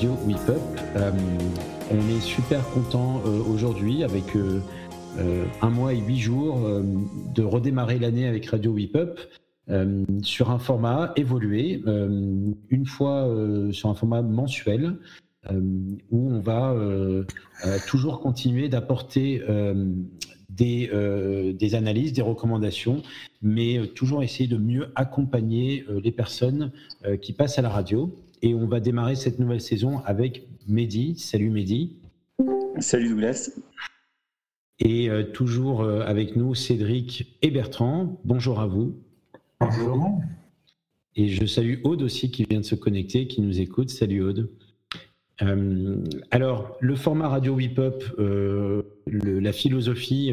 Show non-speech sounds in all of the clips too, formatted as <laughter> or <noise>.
Radio. Euh, on est super content euh, aujourd'hui avec euh, un mois et huit jours de redémarrer l'année avec Radio Whip Up sur un format évolué, une fois sur un format mensuel où on va toujours continuer d'apporter des, analyses, des recommandations, mais toujours essayer de mieux accompagner les personnes qui passent à la radio. Et on va démarrer cette nouvelle saison avec Mehdi. Salut Mehdi. Salut Douglas. Et euh, toujours euh, avec nous Cédric et Bertrand. Bonjour à vous. Bonjour. Et je salue Aude aussi qui vient de se connecter, qui nous écoute. Salut Aude. Euh, alors, le format Radio Whip Up, la philosophie,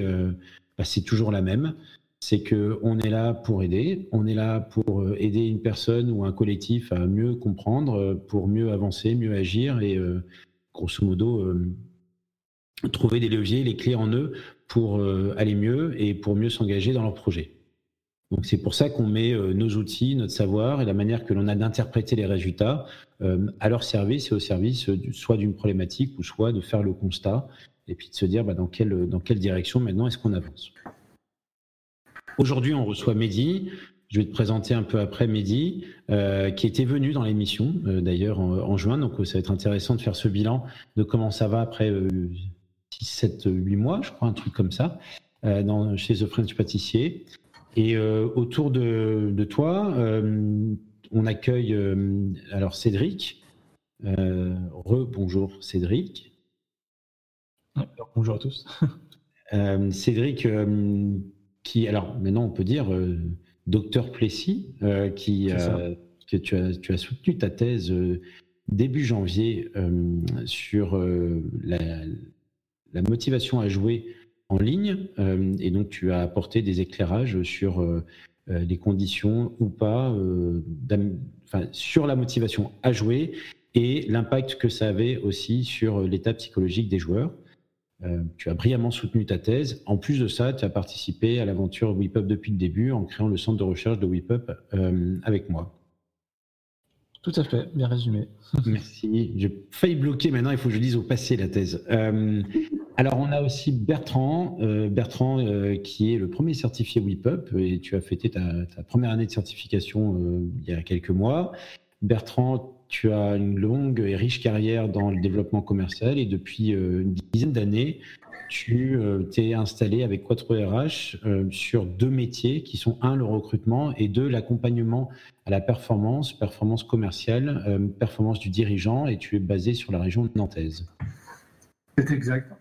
bah, c'est toujours la même c'est qu'on est là pour aider, on est là pour euh, aider une personne ou un collectif à mieux comprendre, euh, pour mieux avancer, mieux agir et euh, grosso modo trouver des leviers, les clés en eux pour aller mieux et pour mieux s'engager dans leur projet. Donc c'est pour ça qu'on met nos outils, notre savoir et la manière que l'on a d'interpréter les résultats à leur service et au service soit d'une problématique ou soit de faire le constat et puis de se dire bah, dans quelle direction maintenant est-ce qu'on avance. Aujourd'hui, on reçoit Mehdi. Je vais te présenter un peu après Mehdi, euh, qui était venu dans l'émission euh, d'ailleurs en, juin. Donc, ça va être intéressant de faire ce bilan de comment ça va après 6, 7, 8 mois, je crois, un truc comme ça, euh, dans, chez The French Pâtissier. Et autour de, toi, on accueille alors Cédric. Re-bonjour Cédric. bonjour à tous. Cédric alors maintenant on peut dire euh, docteur Plessis, euh, qui, que tu as, tu as soutenu ta thèse euh, début janvier sur la, motivation à jouer en ligne, et donc tu as apporté des éclairages sur les conditions ou pas, sur la motivation à jouer et l'impact que ça avait aussi sur l'état psychologique des joueurs. Euh, tu as brillamment soutenu ta thèse. En plus de ça, tu as participé à l'aventure WIPUP depuis le début en créant le centre de recherche de WIPUP euh, avec moi. Tout à fait, bien résumé. <laughs> <laughs> Merci. J'ai failli bloquer maintenant, il faut que je lise au passé la thèse. Euh, alors, on a aussi Bertrand, Bertrand qui est le premier certifié WIPUP et tu as fêté ta, ta première année de certification il y a quelques mois. Bertrand, tu as une longue et riche carrière dans le développement commercial et depuis euh, une dizaine d'années, tu euh, t'es installé avec Quattro RH euh, sur deux métiers qui sont un, le recrutement et deux, l'accompagnement à la performance, performance commerciale, performance du dirigeant et tu es basé sur la région nantaise. C'est exact.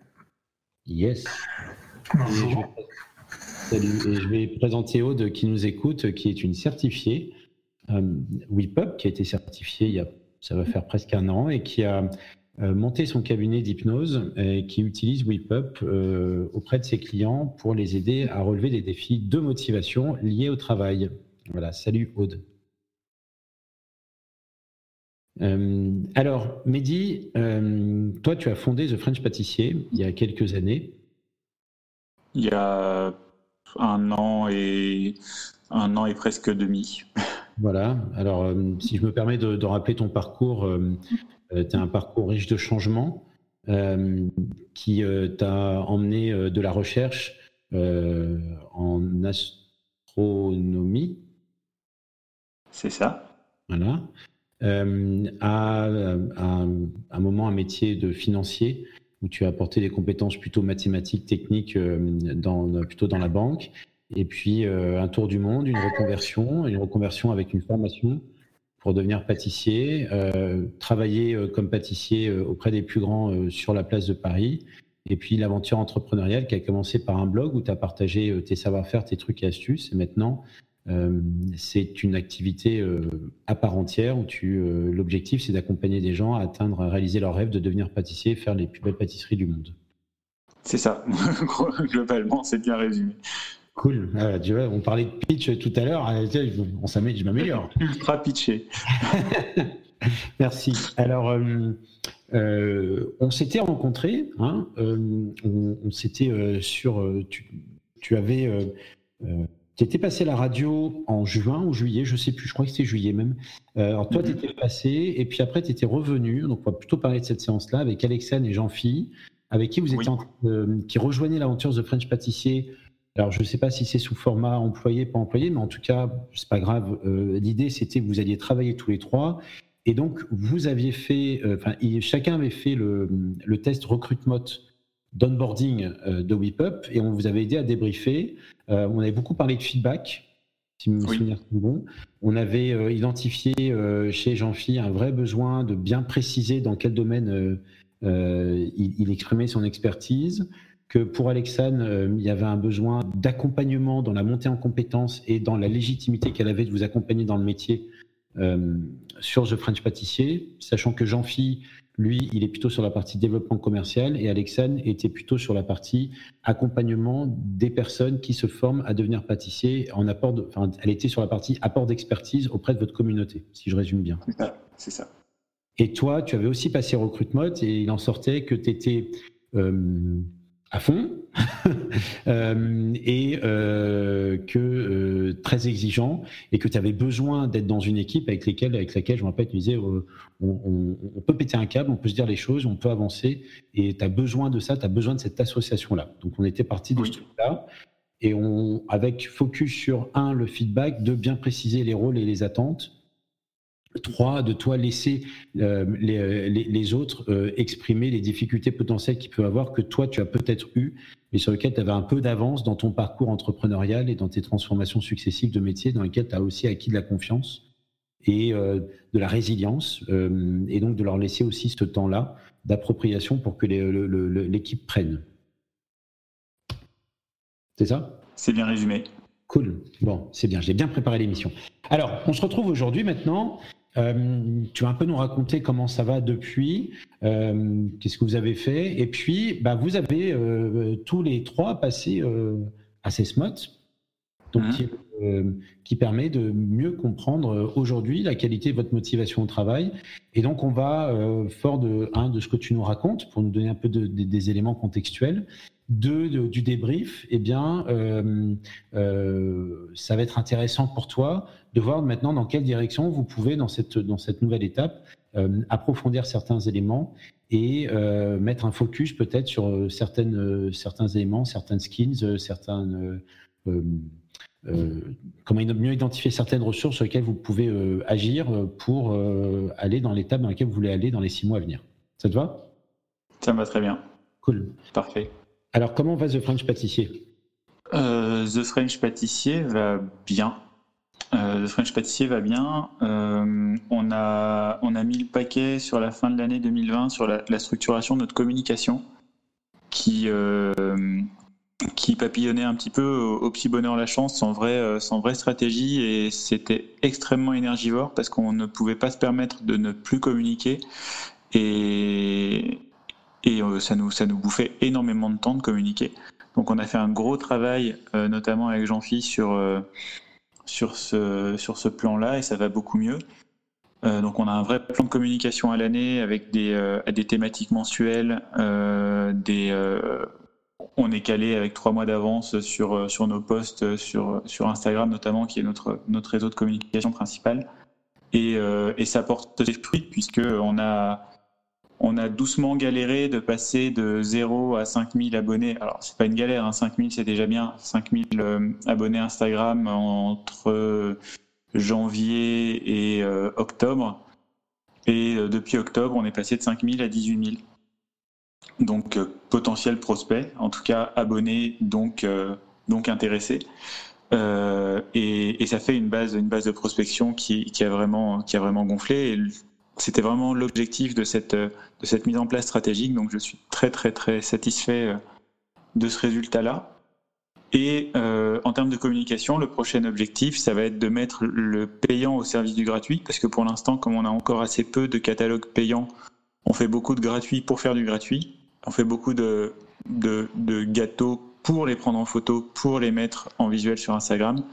Yes. Bonjour. salut. Et je vais présenter Aude qui nous écoute, qui est une certifiée WIPUP, qui a été certifié il y a, ça va faire presque un an, et qui a euh, monté son cabinet d'hypnose et qui utilise WIPUP euh, auprès de ses clients pour les aider à relever des défis de motivation liés au travail. Voilà, salut Aude. alors, Mehdi, toi, tu as fondé The French Pâtissier il y a quelques années. Il y a un an et un an et presque demi. Voilà. Alors, euh, si je me permets de, rappeler ton parcours, euh, euh, tu as un parcours riche de changements qui t'a emmené de la recherche en astronomie. C'est ça. Voilà. à, un moment un métier de financier où tu as apporté des compétences plutôt mathématiques, techniques, dans, plutôt dans la banque et puis euh, un tour du monde, une reconversion, une reconversion avec une formation pour devenir pâtissier, euh, travailler euh, comme pâtissier auprès des plus grands sur la place de Paris, et puis l'aventure entrepreneuriale qui a commencé par un blog où tu as partagé tes savoir-faire, tes trucs et astuces, et maintenant c'est une activité à part entière où tu l'objectif c'est d'accompagner des gens à atteindre, à réaliser leur rêve de devenir pâtissier et faire les plus belles pâtisseries du monde. C'est ça, <laughs> globalement, c'est bien résumé. Cool. Ah, tu vois, on parlait de pitch tout à l'heure. Ah, on je m'améliore. <laughs> Ultra pitché. <laughs> Merci. Alors, euh, euh, on s'était rencontrés. Hein, euh, on, s'était sur. Tu, avais tu étais passé à la radio en juin ou juillet, je sais plus, je crois que c'était juillet même. Alors toi, mhm. tu étais passé, et puis après, tu étais revenu. Donc, on va plutôt parler de cette séance-là avec Alexandre et Jean-Phi, avec qui vous étiez qui rejoignaient l'aventure The French Pâtissier. Alors, je ne sais pas si c'est sous format employé, pas employé, mais en tout cas, c'est pas grave. Euh, l'idée, c'était que vous alliez travailler tous les trois. Et donc, vous aviez fait, euh, enfin, chacun avait fait le, le test recrutement d'onboarding euh, de WePup et on vous avait aidé à débriefer. On avait beaucoup parlé de feedback, si mes souvenirs sont bons. On avait identifié chez Jean-Phi un vrai besoin de bien préciser dans quel domaine il, exprimait son expertise. Que pour Alexane, il y avait un besoin d'accompagnement dans la montée en compétences et dans la légitimité qu'elle avait de vous accompagner dans le métier sur The French Pâtissier, sachant que Jean-Phi lui, il est plutôt sur la partie développement commercial et Alexane était plutôt sur la partie accompagnement des personnes qui se forment à devenir pâtissier en apport enfin, elle était sur la partie apport d'expertise auprès de votre communauté, si je résume bien. C'est ça. Et toi, tu avais aussi passé Recruit Mode et il en sortait que tu étais euh, à fond <laughs> euh, et euh, que euh, très exigeant et que tu avais besoin d'être dans une équipe avec, lesquelles, avec laquelle, je me rappelle, tu disais, on, peut péter un câble, on peut se dire les choses, on peut avancer et tu as besoin de ça, tu as besoin de cette association-là. Donc on était parti de ce truc-là et on, avec focus sur, un, le feedback, deux, bien préciser les rôles et les attentes Trois, de toi laisser euh, les, autres euh, exprimer les difficultés potentielles qu'ils peuvent avoir, que toi tu as peut-être eu, mais sur lesquelles tu avais un peu d'avance dans ton parcours entrepreneurial et dans tes transformations successives de métier, dans lesquelles tu as aussi acquis de la confiance et euh, de la résilience, et donc de leur laisser aussi ce temps-là d'appropriation pour que l'équipe prenne. C'est ça? C'est bien résumé. Cool. Bon, c'est bien. J'ai bien préparé l'émission. Alors, on se retrouve aujourd'hui maintenant euh, tu vas un peu nous raconter comment ça va depuis, euh, qu'est-ce que vous avez fait, et puis bah, vous avez euh, tous les trois passé à CESMOT, donc mmh. qui, permet de mieux comprendre aujourd'hui la qualité de votre motivation au travail. Et donc on va, fort de, un, de ce que tu nous racontes, pour nous donner un peu des éléments contextuels, deux, du débrief, eh bien, ça va être intéressant pour toi de voir maintenant dans quelle direction vous pouvez, dans cette, dans cette nouvelle étape, euh, approfondir certains éléments et euh, mettre un focus peut-être sur euh, certaines, certains éléments, certaines skills, certaines, comment mieux identifier certaines ressources sur lesquelles vous pouvez agir pour aller dans l'étape dans laquelle vous voulez aller dans les six mois à venir. Ça te va? Ça me va très bien. Cool. Parfait. Alors, comment va The French Pâtissier? The French Pâtissier va bien. Euh, le French Pâtissier va bien. Euh, on, a, on a mis le paquet sur la fin de l'année 2020 sur la, structuration de notre communication qui, euh, qui papillonnait un petit peu au, petit bonheur la chance sans vraie, sans vraie stratégie et c'était extrêmement énergivore parce qu'on ne pouvait pas se permettre de ne plus communiquer et, et ça, nous, ça nous bouffait énormément de temps de communiquer. Donc on a fait un gros travail, notamment avec Jean-Philippe, sur sur ce, sur ce plan-là et ça va beaucoup mieux. Euh, donc on a un vrai plan de communication à l'année avec des, euh, des thématiques mensuelles, euh, des, on est calé avec trois mois d'avance sur, sur nos posts sur, sur Instagram notamment, qui est notre, notre réseau de communication principal. Et, ça porte ses fruits puisque on a, on a doucement galéré de passer de 0 à 5000 abonnés. Alors, c'est pas une galère, hein, 5000 c'est déjà bien. 5000 euh, abonnés Instagram entre janvier et euh, octobre. Et euh, depuis octobre, on est passé de 5000 à 18 000. Donc, potentiel prospect, en tout cas abonnés, donc, donc intéressés. Et, ça fait une base, de prospection qui, a, vraiment, gonflé. C'était vraiment l'objectif de cette, de cette mise en place stratégique. Donc je suis très très très satisfait euh, de ce résultat-là. Et euh, en termes de communication, le prochain objectif, ça va être de mettre le payant au service du gratuit, parce que pour l'instant, comme on a encore assez peu de catalogues payants, on fait beaucoup de gratuits pour faire du gratuit. On fait beaucoup de, de, de gâteaux pour les prendre en photo, pour les mettre en visuel sur Instagram.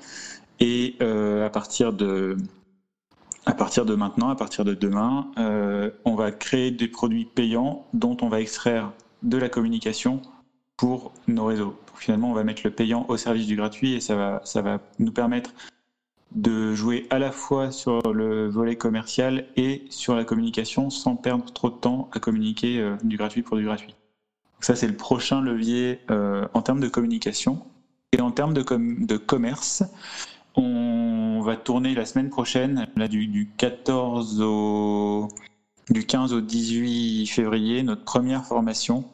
Et euh, à partir de, à partir de maintenant, à partir de demain, euh, on va créer des produits payants dont on va extraire de la communication pour nos réseaux. finalement, on va mettre le payant au service du gratuit et ça va, ça va nous permettre de jouer à la fois sur le volet commercial et sur la communication sans perdre trop de temps à communiquer euh, du gratuit pour du gratuit. ça, c'est le prochain levier euh, en termes de communication. Et en termes de, de commerce, on va tourner la semaine prochaine, là, du, 14 au, du 15 au 18 février, notre première formation.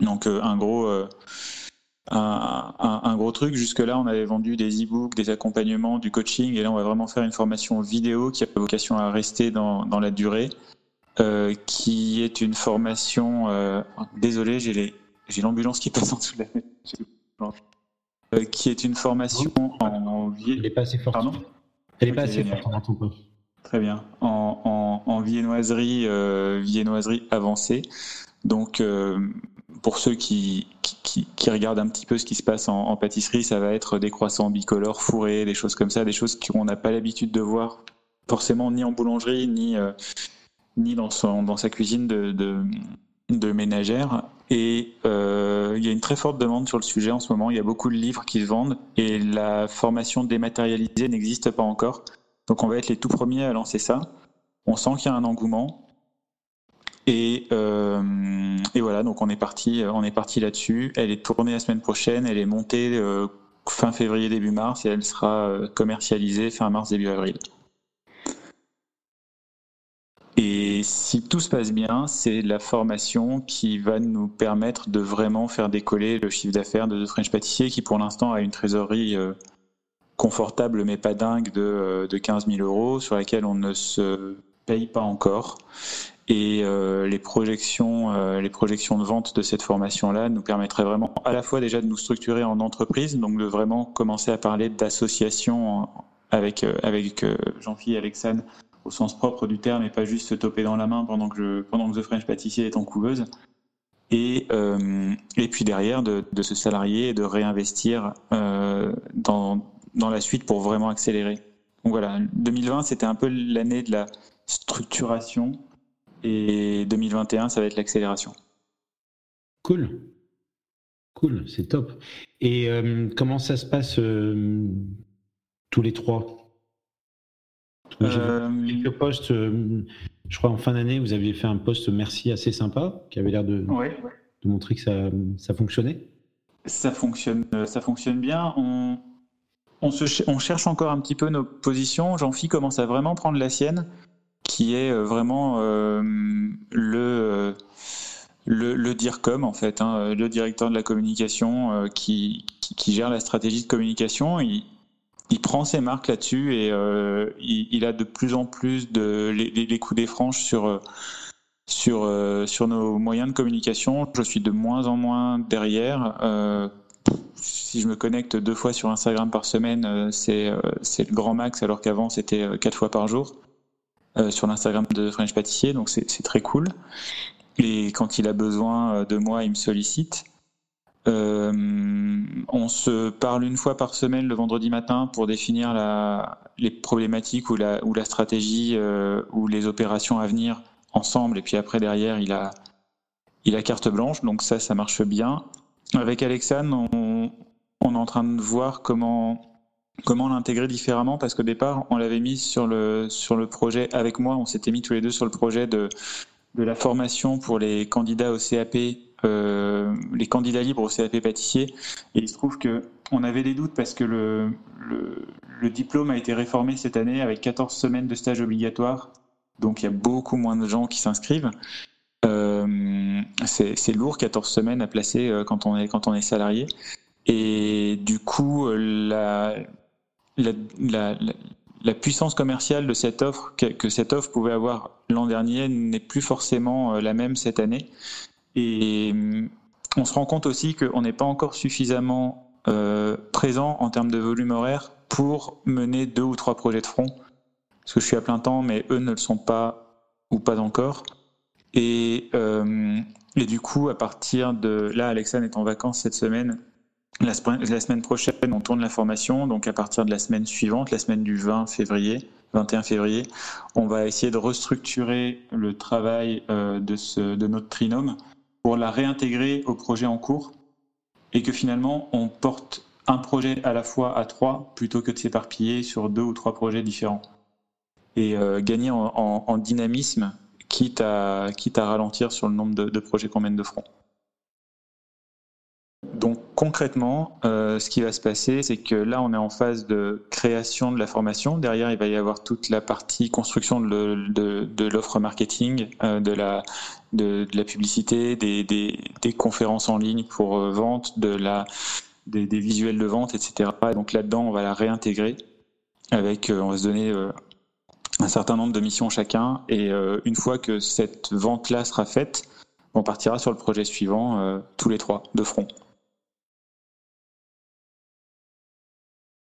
Donc, euh, un gros un, gros truc. Jusque-là, on avait vendu des e-books, des accompagnements, du coaching, et là, on va vraiment faire une formation vidéo qui a vocation à rester dans, la durée, euh, qui est une formation. Euh, désolé, j'ai l'ambulance qui passe en dessous de la euh, qui est une formation Elle n'est pas assez forte. Pardon Elle n'est pas assez forte, on pas. Très bien. En, en, viennoiserie, viennoiserie avancée. Donc, pour ceux qui, qui, regardent un petit peu ce qui se passe en, pâtisserie, ça va être des croissants bicolores, fourrés, des choses comme ça, des choses qu'on n'a pas l'habitude de voir forcément ni en boulangerie, ni, euh, ni dans, son, dans sa cuisine de, de, ménagère. Et euh, il y a une très forte demande sur le sujet en ce moment. Il y a beaucoup de livres qui se vendent et la formation dématérialisée n'existe pas encore. Donc on va être les tout premiers à lancer ça. On sent qu'il y a un engouement. Et, euh, et, voilà, donc on est parti, parti là-dessus. Elle est tournée la semaine prochaine, elle est montée euh, fin février début mars et elle sera commercialisée fin mars début avril. Et si tout se passe bien, c'est la formation qui va nous permettre de vraiment faire décoller le chiffre d'affaires de The French Pâtissier, qui pour l'instant a une trésorerie confortable mais pas dingue de, de 15 000 euros, sur laquelle on ne se paye pas encore. Et euh, les, projections, euh, les projections de vente de cette formation-là nous permettraient vraiment à la fois déjà de nous structurer en entreprise, donc de vraiment commencer à parler d'association avec, euh, avec Jean-Philippe et Alexandre au sens propre du terme et pas juste se toper dans la main pendant que, je, pendant que The French Pâtissier est en couveuse. Et, et puis derrière, de, de, se salarier et de réinvestir dans, dans la suite pour vraiment accélérer. Donc voilà, 2020, c'était un peu l'année de la structuration et 2021, ça va être l'accélération. Cool. Cool, c'est top. Et euh, comment ça se passe euh, tous les trois? Euh... quelques posts, euh, je crois en fin d'année, vous aviez fait un post merci assez sympa qui avait l'air de, de, montrer que ça, ça, fonctionnait. Ça fonctionne, ça fonctionne bien. On, on, se, on cherche encore un petit peu nos positions. Jean-Phi commence à vraiment prendre la sienne qui est euh, vraiment euh, le, le, le DIRCOM, en fait, hein, le directeur de la communication euh, qui, qui, gère la stratégie de communication. Il, il prend ses marques là-dessus et il, a de plus en plus de, les, les coups des franches sur, sur, sur nos moyens de communication. Je suis de moins en moins derrière. si je me connecte deux fois sur Instagram par semaine, c'est le grand max, alors qu'avant c'était quatre fois par jour. Euh, sur l'Instagram de French Pâtissier, donc c'est très cool. Et quand il a besoin euh, de moi, il me sollicite. Euh, on se parle une fois par semaine le vendredi matin pour définir la, les problématiques ou la, ou la stratégie ou les opérations à venir ensemble. Et puis après, derrière, il a, il a carte blanche. Donc ça, ça marche bien. Avec Alexandre, on, on est en train de voir comment comment l'intégrer différemment parce qu'au départ on l'avait mis sur le sur le projet avec moi on s'était mis tous les deux sur le projet de de la formation pour les candidats au CAP euh, les candidats libres au CAP pâtissier. Et il se trouve que on avait des doutes parce que le, diplôme a été réformé cette année avec 14 semaines de stage obligatoire. Donc il y a beaucoup moins de gens qui s'inscrivent. Euh, c'est lourd 14 semaines à placer euh, quand on est salarié. Et du coup, la, puissance commerciale de cette offre que, cette offre pouvait avoir l'an dernier n'est plus forcément la même cette année. Et mm, on se rend compte aussi qu'on n'est pas encore suffisamment euh, présent en termes de volume horaire pour mener deux ou trois projets de front. Parce que je suis à plein temps, mais eux ne le sont pas ou pas encore. Et, euh, et du coup, à partir de là, Alexandre est en vacances cette semaine la, semaine prochaine, on tourne la formation. Donc, à partir de la semaine suivante, la semaine du 20 février, 21 février, on va essayer de restructurer le travail euh, de, ce, de notre trinôme pour la réintégrer au projet en cours et que finalement on porte un projet à la fois à trois plutôt que de s'éparpiller sur deux ou trois projets différents. Et euh, gagner en, dynamisme, quitte à, quitte à ralentir sur le nombre de, projets qu'on mène de front. Donc concrètement, euh, ce qui va se passer, c'est que là, on est en phase de création de la formation. Derrière, il va y avoir toute la partie construction de, l'offre marketing, euh, de, la, publicité, des, conférences en ligne pour vente, de la, des, visuels de vente, etc. Et donc là-dedans, on va la réintégrer avec, euh, on va se donner euh, un certain nombre de missions chacun. Et euh, une fois que cette vente-là sera faite, on partira sur le projet suivant, tous les trois, de front.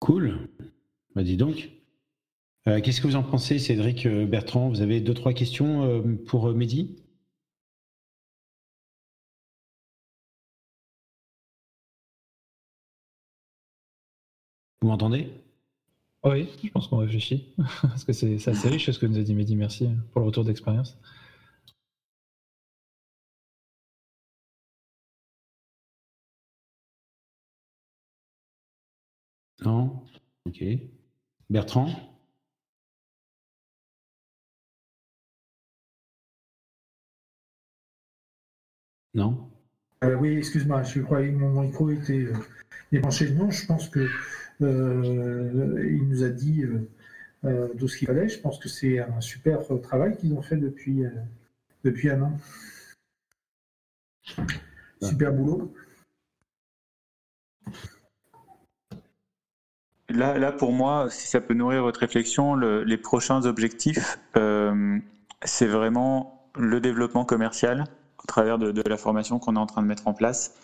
Cool. Bah dis donc. Qu'est-ce que vous en pensez, Cédric, Bertrand? Vous avez deux, trois questions pour Mehdi? Vous m'entendez? Oui, je pense qu'on réfléchit. <laughs> Parce que c'est assez riche ce que nous a dit Mehdi. Merci pour le retour d'expérience. Ok. Bertrand? Non? Euh, Oui, excuse-moi, je croyais que mon micro était euh, débranché. Non, je pense que euh, il nous a dit euh, euh, tout ce qu'il fallait. Je pense que c'est un super travail qu'ils ont fait depuis, depuis un an. Super boulot. Là, pour moi, si ça peut nourrir votre réflexion, les prochains objectifs, c'est vraiment le développement commercial à travers de, la formation qu'on est en train de mettre en place.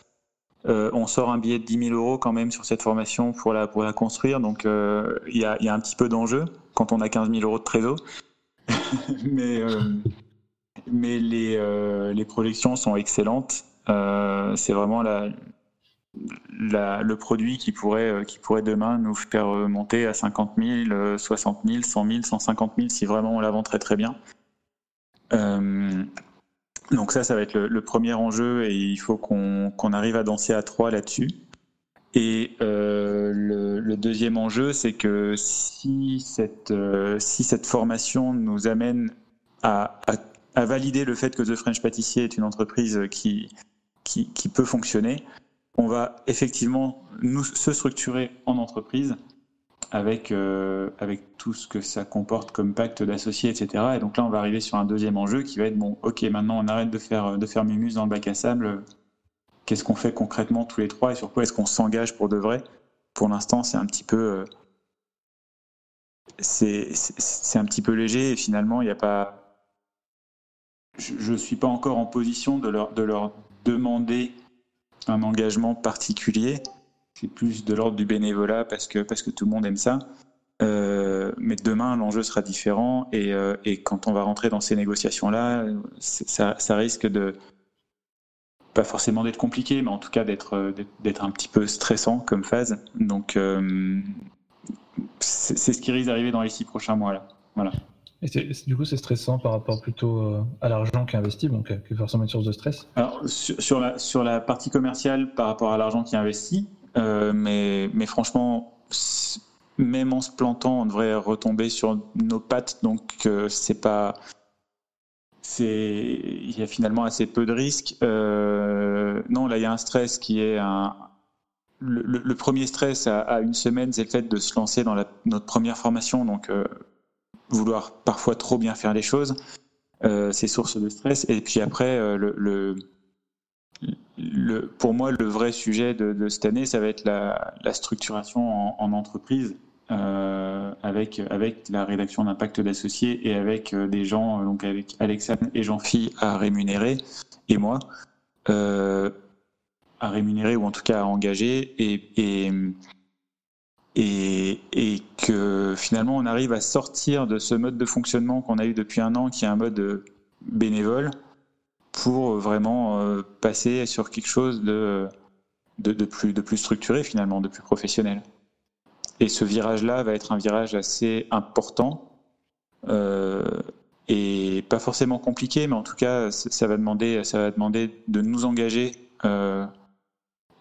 Euh, on sort un billet de 10 000 euros quand même sur cette formation pour la, construire. Donc euh, il y, a, un petit peu d'enjeu quand on a 15 000 euros de trésor. <laughs> mais euh, mais les, les projections sont excellentes. C'est vraiment la, le produit qui pourrait, qui pourrait demain nous faire monter à 50 000, 60 000, 100 000, 150 000 si vraiment on la vend très très bien. Donc ça, ça va être le, premier enjeu et il faut qu'on arrive à danser à trois là-dessus. Et euh, le, deuxième enjeu, c'est que si cette, euh, si cette formation nous amène à, valider le fait que The French Pâtissier est une entreprise qui, qui, qui peut fonctionner, on va effectivement nous se structurer en entreprise avec, euh, avec tout ce que ça comporte comme pacte d'associés, etc. Et donc là, on va arriver sur un deuxième enjeu qui va être bon, ok, maintenant on arrête de faire, de faire Mimus dans le bac à sable. Qu'est-ce qu'on fait concrètement tous les trois et sur quoi est-ce qu'on s'engage pour de vrai? Pour l'instant, c'est un petit peu. Euh, c'est un petit peu léger et finalement, il n'y a pas. Je ne suis pas encore en position de leur, de leur demander un engagement particulier c'est plus de l'ordre du bénévolat parce que, parce que tout le monde aime ça. Euh, mais demain, l'enjeu sera différent et, euh, et, quand on va rentrer dans ces négociations-là, ça, risque de pas forcément d'être compliqué, mais en tout cas d'être d'être un petit peu stressant comme phase. Donc, euh, c'est ce qui risque d'arriver dans les six prochains mois là. Voilà. Et du coup, c'est stressant par rapport plutôt à l'argent qui est investi, donc qui est forcément une source de stress. Alors, sur, la, partie commerciale, par rapport à l'argent qui est investi, euh, mais, franchement, même en se plantant, on devrait retomber sur nos pattes. Donc, euh, c'est pas. Il y a finalement assez peu de risques. Euh, non, là, il y a un stress qui est un. Le, premier stress à, une semaine, c'est le fait de se lancer dans notre première formation, donc vouloir parfois trop bien faire les choses, c'est source de stress. Et puis après, le, pour moi, le vrai sujet de, cette année, ça va être la, structuration en, entreprise, euh, avec, avec la rédaction d'un pacte d'associés et avec euh, des gens, euh, donc avec Alexandre et Jean-Phi à rémunérer, et moi, à rémunérer ou en tout cas à engager, et, et, que finalement on arrive à sortir de ce mode de fonctionnement qu'on a eu depuis un an, qui est un mode bénévole, pour vraiment euh, passer sur quelque chose de, de, plus, de plus structuré finalement, de plus professionnel. Et ce virage-là va être un virage assez important euh, et pas forcément compliqué, mais en tout cas, ça va demander, ça va demander de nous engager euh,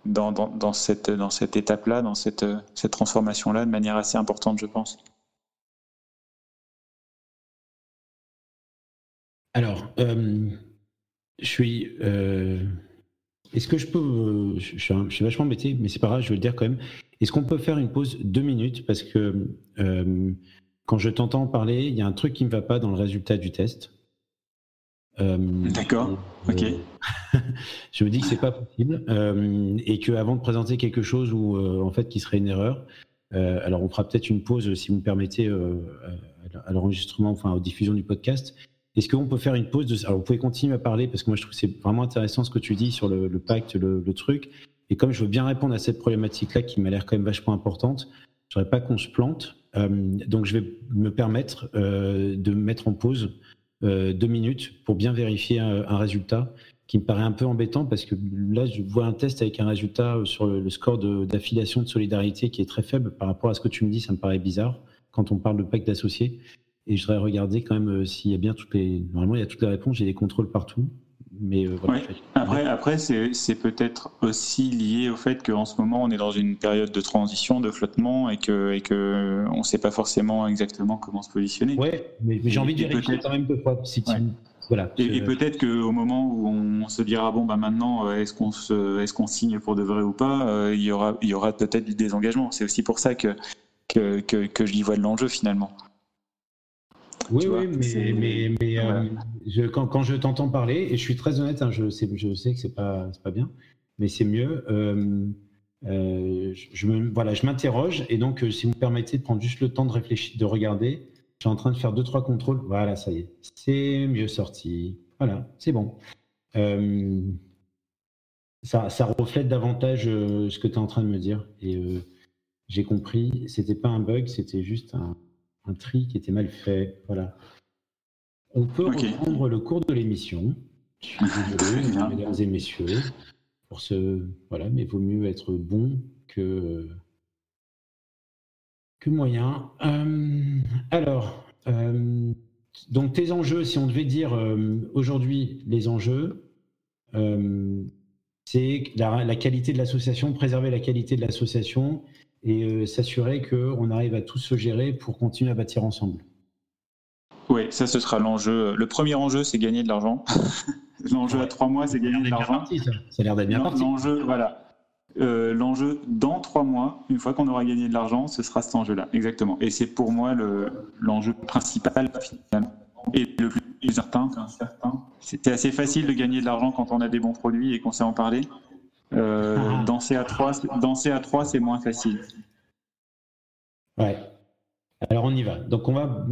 dans, cette, étape-là, dans cette, transformation-là, de manière assez importante, je pense. Alors, euh, je suis. Euh, est-ce que je peux. Euh, je, suis vachement embêté, mais c'est pas grave, je vais le dire quand même. Est-ce qu'on peut faire une pause deux minutes? Parce que quand je t'entends parler, il y a un truc qui ne me va pas dans le résultat du test. D'accord, ok. <laughs> je me dis que c'est pas possible et que avant de présenter quelque chose où en fait qui serait une erreur, alors on fera peut-être une pause si vous me permettez à l'enregistrement, enfin aux diffusions du podcast. Est-ce qu'on peut faire une pause de... Alors, vous pouvez continuer à parler parce que moi, je trouve que c'est vraiment intéressant ce que tu dis sur le, pacte, le, truc. Et comme je veux bien répondre à cette problématique-là qui m'a l'air quand même vachement importante, je ne voudrais pas qu'on se plante. Euh, donc, je vais me permettre euh, de mettre en pause euh, deux minutes pour bien vérifier un, résultat qui me paraît un peu embêtant parce que là, je vois un test avec un résultat sur le, score d'affiliation de, de, solidarité qui est très faible par rapport à ce que tu me dis. Ça me paraît bizarre quand on parle de pacte d'associés. Et je voudrais regarder quand même euh, s'il y a bien toutes les. Normalement, il y a toutes les réponses, j'ai des contrôles partout. Mais euh, voilà, Après, après c'est peut-être aussi lié au fait qu'en ce moment, on est dans une période de transition, de flottement, et que, et que on ne sait pas forcément exactement comment se positionner. Oui, mais, j'ai envie de vérifier quand même deux fois. Si voilà, et, peut-être qu'au moment où on se dira bon bah maintenant euh, est-ce qu'on est-ce qu'on signe pour de vrai ou pas, il y aura il y aura peut-être du désengagement. C'est aussi pour ça que que, que, que je y vois de l'enjeu finalement. Oui, oui, mais, mais, euh, je, quand, quand, je t'entends parler, et je suis très honnête, hein, je, sais, je sais que c'est pas, pas bien, mais c'est mieux. Euh, euh, je, me, voilà, je m'interroge, et donc, si vous me permettez de prendre juste le temps de réfléchir, de regarder, je suis en train de faire deux, trois contrôles. Voilà, ça y est, c'est mieux sorti. Voilà, c'est bon. ça, ça, reflète davantage ce que tu es en train de me dire, et j'ai compris, c'était pas un bug, c'était juste un un tri qui était mal fait. Voilà. On peut reprendre le cours de l'émission. Désolé, mesdames et messieurs, pour ce. Voilà, mais vaut mieux être bon que que moyen. Euh, alors, euh, donc tes enjeux, si on devait dire euh, aujourd'hui les enjeux, c'est la, la, qualité de l'association, préserver la qualité de l'association et euh, s'assurer qu'on arrive à tous se gérer pour continuer à bâtir ensemble. Oui, ça ce sera l'enjeu. Le premier enjeu, c'est gagner de l'argent. <laughs> l'enjeu à trois mois, c'est gagner de l'argent. Ça. ça a l'air d'être bien parti. L'enjeu, voilà. Euh, l'enjeu dans trois mois, une fois qu'on aura gagné de l'argent, ce sera cet enjeu-là, exactement. Et c'est pour moi l'enjeu principal finalement. Et le plus certain, c'était assez facile de gagner de l'argent quand on a des bons produits et qu'on sait en parler. Euh, ah. danser à 3, danser à 3 c'est moins facile. Ouais. Alors on y va. Donc on va.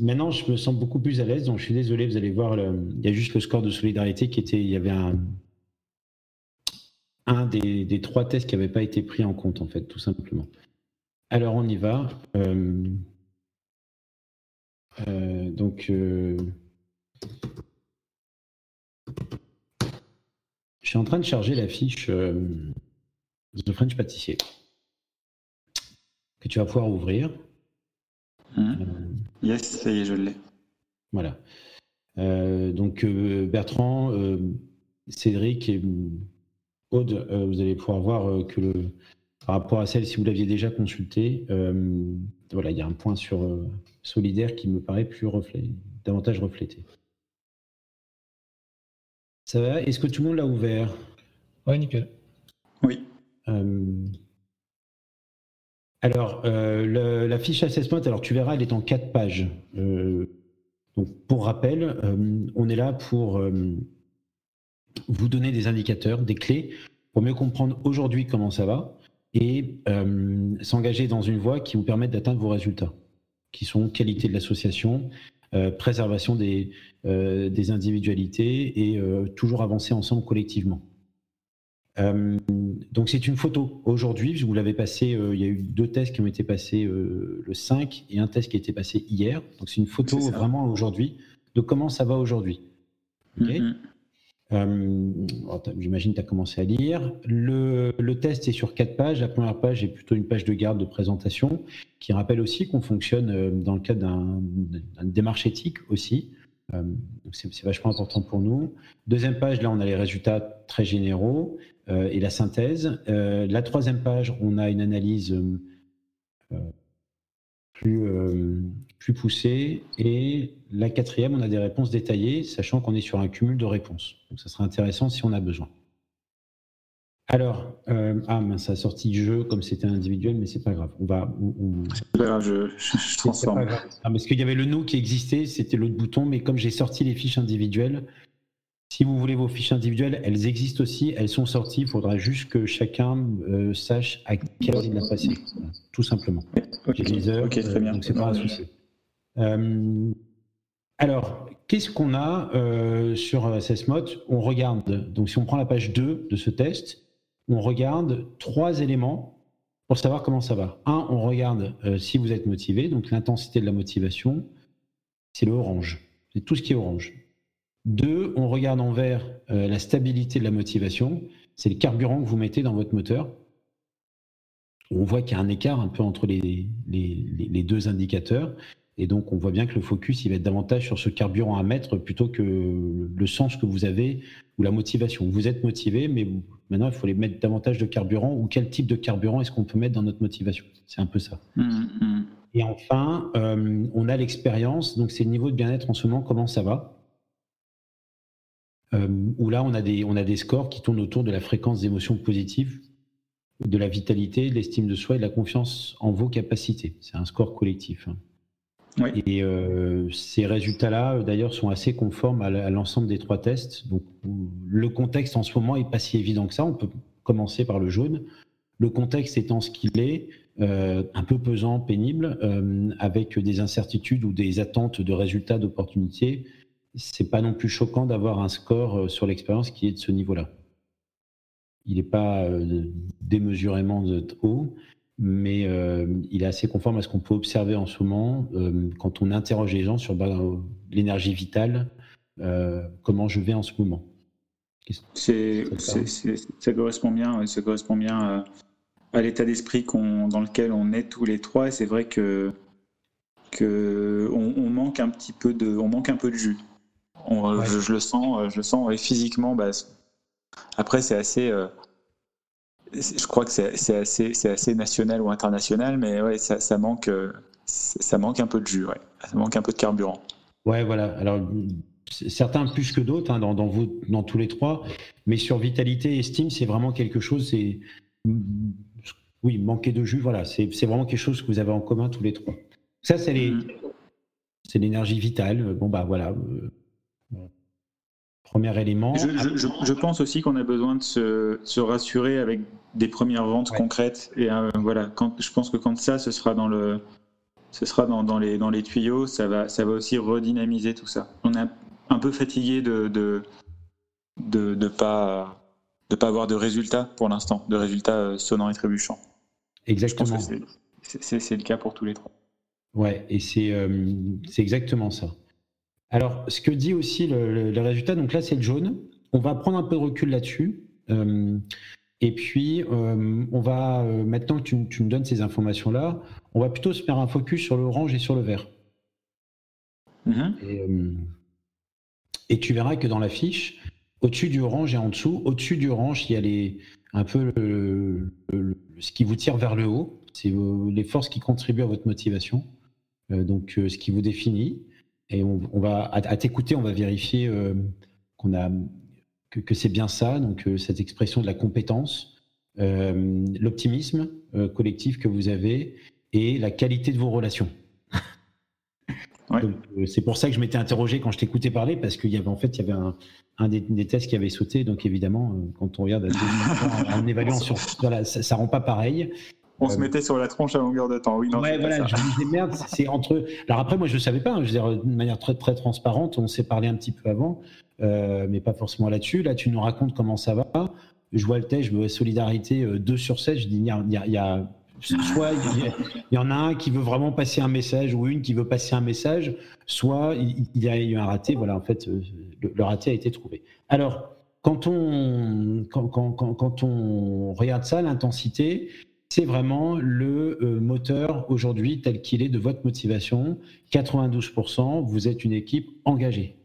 Maintenant, je me sens beaucoup plus à l'aise. Donc je suis désolé, vous allez voir. Il y a juste le score de solidarité qui était. Il y avait un un des, des trois tests qui n'avait pas été pris en compte en fait, tout simplement. Alors on y va. Euh, euh, donc. Je suis en train de charger la fiche euh, The French Pâtissier que tu vas pouvoir ouvrir. Mmh. Euh, yes, ça y est, je l'ai. Voilà. Euh, donc Bertrand, Cédric et Aude, vous allez pouvoir voir que le, par rapport à celle, si vous l'aviez déjà consultée, voilà, il y a un point sur solidaire qui me paraît plus reflet, davantage reflété. Ça va? Est-ce que tout le monde l'a ouvert? Oui, nickel. Oui. Euh, alors, euh, la fiche assessment, alors tu verras, elle est en quatre pages. Euh, donc, pour rappel, on est là pour vous donner des indicateurs, des clés, pour mieux comprendre aujourd'hui comment ça va et s'engager dans une voie qui vous permette d'atteindre vos résultats, qui sont qualité de l'association, préservation des, euh, des, individualités et euh, toujours avancer ensemble collectivement. donc c'est une photo aujourd'hui, vous l'avez passé, il y a eu deux tests qui ont été passés le 5 et un test qui a été passé hier. Donc c'est une photo vraiment aujourd'hui de comment ça va aujourd'hui? Mm-hmm. Euh, oh, j'imagine tu as commencé à lire. Le, test est sur quatre pages. La première page est plutôt une page de garde de présentation qui rappelle aussi qu'on fonctionne euh, dans le cadre d'une démarche éthique aussi. c'est vachement important pour nous. Deuxième page, là, on a les résultats très généraux et la synthèse. la troisième page, on a une analyse plus, plus poussée. Et la quatrième, on a des réponses détaillées, sachant qu'on est sur un cumul de réponses. Donc, ça sera intéressant si on a besoin. Alors, euh, ah ça a sorti du jeu comme c'était individuel, mais c'est pas grave. On va. C'est pas grave, je, je, transforme. Ah, parce qu'il y avait le nous qui existait, c'était l'autre bouton, mais comme j'ai sorti les fiches individuelles, si vous voulez vos fiches individuelles, elles existent aussi, elles sont sorties. Il faudra juste que chacun euh, sache à quelle heure il a passé, tout simplement. Ok, les heures, très euh, bien. donc c'est pas un souci. Euh, alors, qu'est-ce qu'on a sur SSMOT On regarde, donc si on prend la page 2 de ce test, on regarde trois éléments pour savoir comment ça va. Un, on regarde euh, si vous êtes motivé, donc l'intensité de la motivation, c'est le orange, c'est tout ce qui est orange. Deux, on regarde en vert euh, la stabilité de la motivation, c'est le carburant que vous mettez dans votre moteur. On voit qu'il y a un écart un peu entre les deux indicateurs. Et donc, on voit bien que le focus, il va être davantage sur ce carburant à mettre plutôt que le sens que vous avez ou la motivation. Vous êtes motivé, mais maintenant, il faut les mettre davantage de carburant ou quel type de carburant est-ce qu'on peut mettre dans notre motivation C'est un peu ça. Mmh, mmh. Et enfin, euh, on a l'expérience, donc c'est le niveau de bien-être en ce moment, comment ça va? Euh, Où là, on a, des, on a des scores qui tournent autour de la fréquence d'émotions positives, de la vitalité, de l'estime de soi et de la confiance en vos capacités. C'est un score collectif. Hein. Et euh, ces résultats-là, d'ailleurs, sont assez conformes à l'ensemble des trois tests. Donc, le contexte en ce moment n'est pas si évident que ça. On peut commencer par le jaune. Le contexte étant ce qu'il est, euh, un peu pesant, pénible, euh, avec des incertitudes ou des attentes de résultats d'opportunités, c'est pas non plus choquant d'avoir un score sur l'expérience qui est de ce niveau-là. Il n'est pas démesurément haut, mais euh, il est assez conforme à ce qu'on peut observer en ce moment euh, quand on interroge les gens sur bah, l'énergie vitale, euh, comment je vais en ce moment. ça correspond bien, ça correspond bien à, l'état d'esprit dans lequel on est tous les trois. Et c'est vrai que, que on, manque un petit peu de, on manque un peu de jus. je, le sens, je le sens. Et physiquement, bah, après c'est assez je crois que c'est assez, assez, national ou international, mais ouais, ça, manque, euh, ça manque un peu de jus, ouais. ça manque un peu de carburant. Ouais, voilà. Alors, certains plus que d'autres, hein, dans, dans, vous, dans tous les trois, mais sur vitalité et estime, c'est vraiment quelque chose, c'est. Oui, manquer de jus, voilà, c'est vraiment quelque chose que vous avez en commun tous les trois. Ça, c'est mm. l'énergie vitale. Bon, bah voilà. Euh, Premier élément. Je, pense aussi qu'on a besoin de se, rassurer avec des premières ventes concrètes. Et euh, voilà, quand, je pense que quand ça, ce sera dans le, ce sera dans, dans, les, dans les tuyaux, ça va, ça va aussi redynamiser tout ça. On est un peu fatigué de de, de, de pas de pas avoir de résultats pour l'instant, de résultats euh, sonnants et trébuchants. Exactement. C'est le cas pour tous les trois. Ouais, et c'est euh, c'est exactement ça. Alors, ce que dit aussi le, résultat, donc là c'est le jaune. On va prendre un peu de recul là-dessus. Euh, et puis, euh, on va, euh, maintenant que tu, tu, me donnes ces informations-là, on va plutôt se faire un focus sur l'orange et sur le vert. Mm-hmm. Et, tu verras que dans la fiche, au-dessus du orange et en dessous, au-dessus du orange, il y a les, un peu ce qui vous tire vers le haut. C'est les forces qui contribuent à votre motivation. donc, ce qui vous définit. Et on, va, à, t'écouter, on va vérifier euh, qu'on a, que, c'est bien ça, donc euh, cette expression de la compétence, euh, l'optimisme collectif que vous avez et la qualité de vos relations. <laughs> c'est pour ça que je m'étais interrogé quand je t'écoutais parler, parce qu'il y avait en fait il y avait un, des, tests qui avait sauté. Donc évidemment, quand on regarde <laughs> en évaluant sur, voilà, ça, ça rend pas pareil. On se mettait sur la tronche à longueur de temps. Oui, non, ouais, voilà, je me disais merde, c'est entre eux. Alors après, moi, je ne savais pas. Hein, je veux dire, de manière très très transparente, on s'est parlé un petit peu avant, euh, mais pas forcément là-dessus. Là, tu nous racontes comment ça va. Je vois le test, je vois solidarité 2 euh, sur 7. Je dis, il y a, il y a soit il y, en a un qui veut vraiment passer un message ou une qui veut passer un message, soit il, y a eu un raté. Voilà, en fait, euh, le, raté a été trouvé. Alors, quand on, quand, quand, quand on regarde ça, l'intensité, c'est vraiment le euh, moteur aujourd'hui tel qu'il est de votre motivation. 92%, vous êtes une équipe engagée.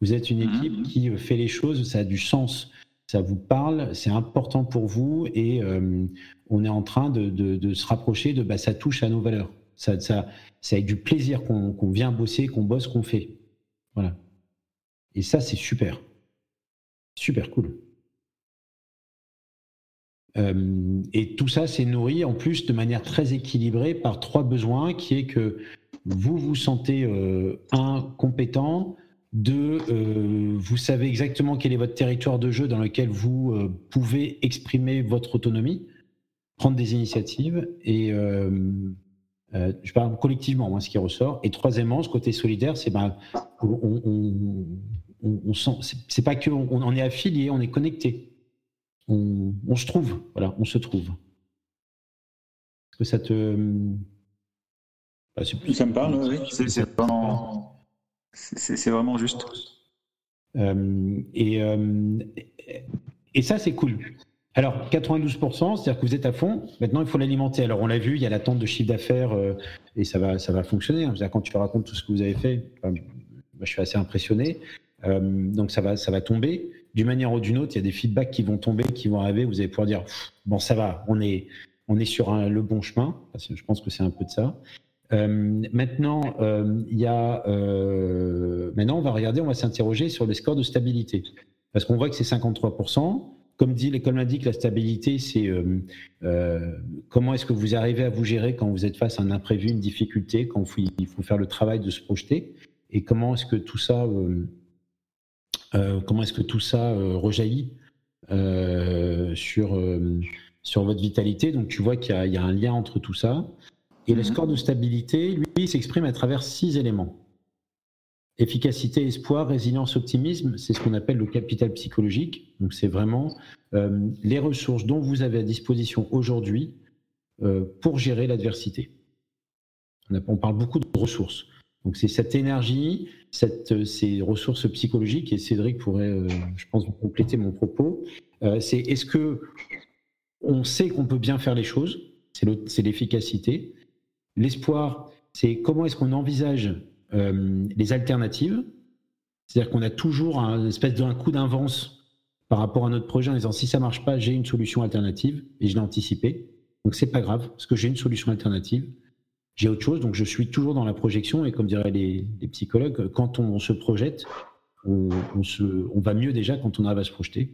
Vous êtes une équipe Mhm. qui fait les choses, ça a du sens, ça vous parle, c'est important pour vous et euh, on est en train de, de- de se rapprocher de bah, ça touche à nos valeurs. Ça, ça, c'est avec du plaisir qu'on qu'on vient bosser, qu'on bosse, qu'on fait. Voilà. Et ça, c'est super. Super cool. Euh, et tout ça, c'est nourri en plus de manière très équilibrée par trois besoins, qui est que vous vous sentez, euh, un, compétent, deux, euh, vous savez exactement quel est votre territoire de jeu dans lequel vous euh, pouvez exprimer votre autonomie, prendre des initiatives, et euh, euh, je parle collectivement, moi, ce qui ressort. Et troisièmement, ce côté solidaire, c'est ben, on, on, c'est- pas que on est affilié, on est connecté on, on se trouve, voilà, on se trouve. Est-ce que ça te. Bah, Ça me parle, oui. C'est vraiment, juste. Euh, et, euh, et ça, c'est cool. Alors, 92%, c'est-à-dire que vous êtes à fond. Maintenant, il faut l'alimenter. Alors, on l'a vu, il y a l'attente de chiffre d'affaires euh, et ça va, ça va fonctionner. hein. Quand tu racontes tout ce que vous avez fait, enfin, moi, je suis assez impressionné. Donc, ça va, ça va tomber. D'une manière ou d'une autre, il y a des feedbacks qui vont tomber, qui vont arriver. Vous allez pouvoir dire bon, ça va, on est, on est sur le bon chemin. Je pense que c'est un peu de ça. Euh, maintenant, euh, il y a, euh, maintenant, on va regarder, on va s'interroger sur les scores de stabilité. Parce qu'on voit que c'est 53%. Comme dit, comme l'indique la stabilité, c'est comment est-ce que vous arrivez à vous gérer quand vous êtes face à un imprévu, une difficulté, quand il faut, faire le travail de se projeter, et comment est-ce que tout ça, comment est-ce que tout ça euh, rejaillit euh, sur euh, sur votre vitalité? Donc tu vois qu'il y, a- il y a un lien entre tout ça. Et le Mhm. score de stabilité, lui, s'exprime à travers six éléments. Efficacité, espoir, résilience, optimisme, c'est ce qu'on appelle le capital psychologique. Donc c'est vraiment euh, les ressources dont vous avez à disposition aujourd'hui euh, pour gérer l'adversité. On parle beaucoup de ressources. Donc c'est cette énergie, euh, ces ressources psychologiques, et Cédric pourrait, euh, je pense, compléter mon propos. Euh, c'est est-ce que on sait qu'on peut bien faire les choses, c'est le- c'est l'efficacité. L'espoir, c'est comment est-ce qu'on envisage les alternatives? C'est-à-dire qu'on a toujours un espèce d'un coup d'invence par rapport à notre projet en disant si ça marche pas, j'ai une solution alternative et je l'ai anticipé. Donc c'est pas grave parce que j'ai une solution alternative. J'ai autre chose, donc je suis toujours dans la projection et comme diraient les, les psychologues, quand on, se projette, on, on se, on va mieux déjà quand on arrive à se projeter.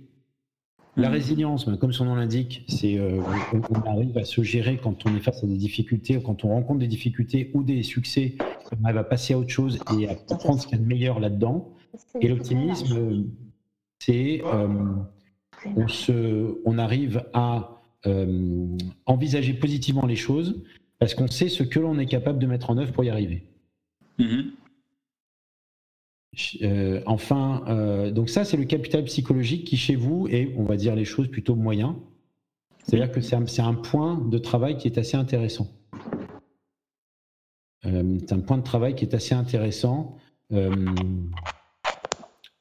La Mhm. résilience, ben, comme son nom l'indique, c'est euh, on, on arrive à se gérer quand on est face à des difficultés, quand on rencontre des difficultés ou des succès, on arrive à passer à autre chose et à prendre ce qu'il y a de meilleur là-dedans. Et l'optimisme, euh, c'est euh, on, se, on arrive à euh, envisager positivement les choses parce qu'on sait ce que l'on est capable de mettre en œuvre pour y arriver. Mhm. Euh, enfin, euh, donc ça, c'est le capital psychologique qui, chez vous, est, on va dire les choses plutôt moyen. C'est-à-dire que c'est un, point de travail qui est assez intéressant. Euh, c'est un point de travail qui est assez intéressant. Euh,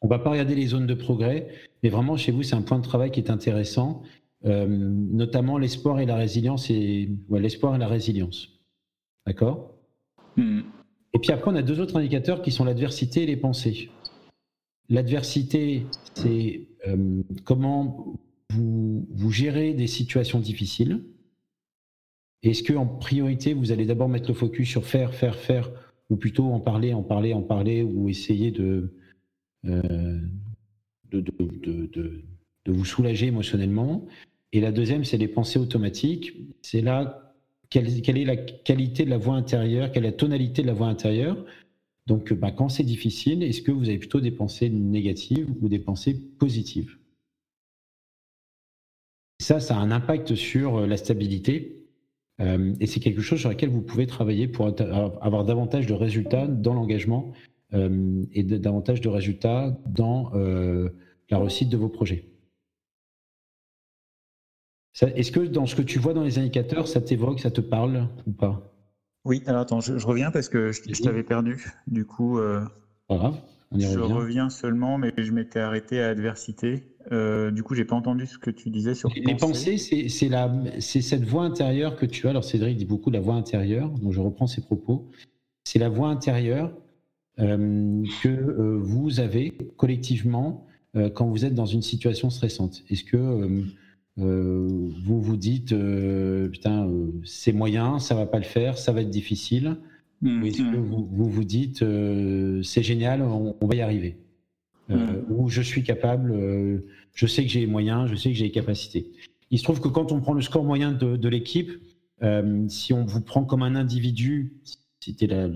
on va pas regarder les zones de progrès, mais vraiment chez vous, c'est un point de travail qui est intéressant, notamment l'espoir et la résilience et ouais, l'espoir et la résilience. D'accord? Mhm. et puis après, on a deux autres indicateurs qui sont l'adversité et les pensées. L'adversité, c'est euh, comment vous, vous gérez des situations difficiles. Est-ce que en priorité, vous allez d'abord mettre le focus sur faire, faire, faire, ou plutôt en parler, en parler, en parler, ou essayer de, euh, de, de, de- de- vous soulager émotionnellement Et la deuxième, c'est les pensées automatiques. C'est là quelle, est la qualité de la voix intérieure, quelle est la tonalité de la voix intérieure. Donc, bah, quand c'est difficile, est-ce que vous avez plutôt des pensées négatives ou des pensées positives? Ça, ça a un impact sur euh, la stabilité. euh, et c'est quelque chose sur lequel vous pouvez travailler pour avoir davantage de résultats dans l'engagement euh, et davantage de résultats dans la réussite de vos projets. Est-ce que dans ce que tu vois dans les indicateurs, ça t'évoque, ça te parle ou pas? Oui, alors attends, je, je reviens parce que je, je t'avais perdu. Du coup, euh, on y je revient. reviens seulement, mais je m'étais arrêté à adversité. Euh, du coup, j'ai pas entendu ce que tu disais sur Les pensées, c'est c'est la- c'est cette voix intérieure que tu as. Alors Cédric dit beaucoup de la voix intérieure, donc je reprends ses propos. C'est la voix intérieure que vous avez collectivement quand vous êtes dans une situation stressante Est-ce que vous vous dites, putain, c'est moyen, ça va pas le faire, ça va être difficile mmh, Ou est-ce que mmh. vous vous, dites, c'est génial, on, va y arriver mmh. Ou je suis capable, je sais que j'ai les moyens, je sais que j'ai les capacités il se trouve que quand on prend le score moyen de, l'équipe, euh, si on vous prend comme un individu, c'était la,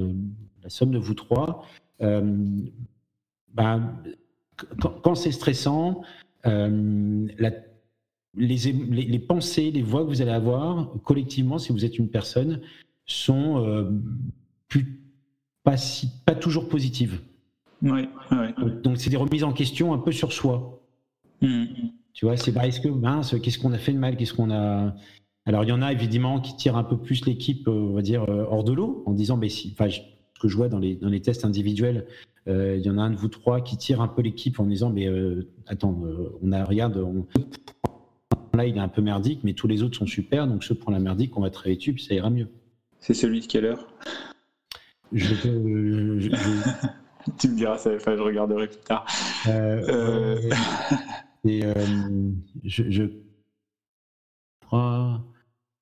somme de vous trois, euh, ben, quand, c'est stressant, euh, les, pensées, les voix que vous allez avoir collectivement, si vous êtes une personne, sont plus, pas, pas toujours positives. Donc c'est des remises en question un peu sur soi. Mmh. Tu vois, c'est bah, est-ce que mince, qu'est-ce qu'on a fait de mal, qu'est-ce qu'on a. Alors il y en a évidemment qui tirent un peu plus l'équipe, euh, on va dire, euh, hors de l'eau, en disant, mais si, enfin, ce que je vois dans les, dans les tests individuels, euh, il y en a un de vous trois qui tire un peu l'équipe en disant, mais attends, on a, regarde, on... là il est un peu merdique, mais tous les autres sont super, donc je prends la merdique, on va travailler dessus, puis ça ira mieux. C'est celui de quelle heure? Je, je, <laughs> Tu me diras, ça, je regarderai plus tard. Et euh, je, crois,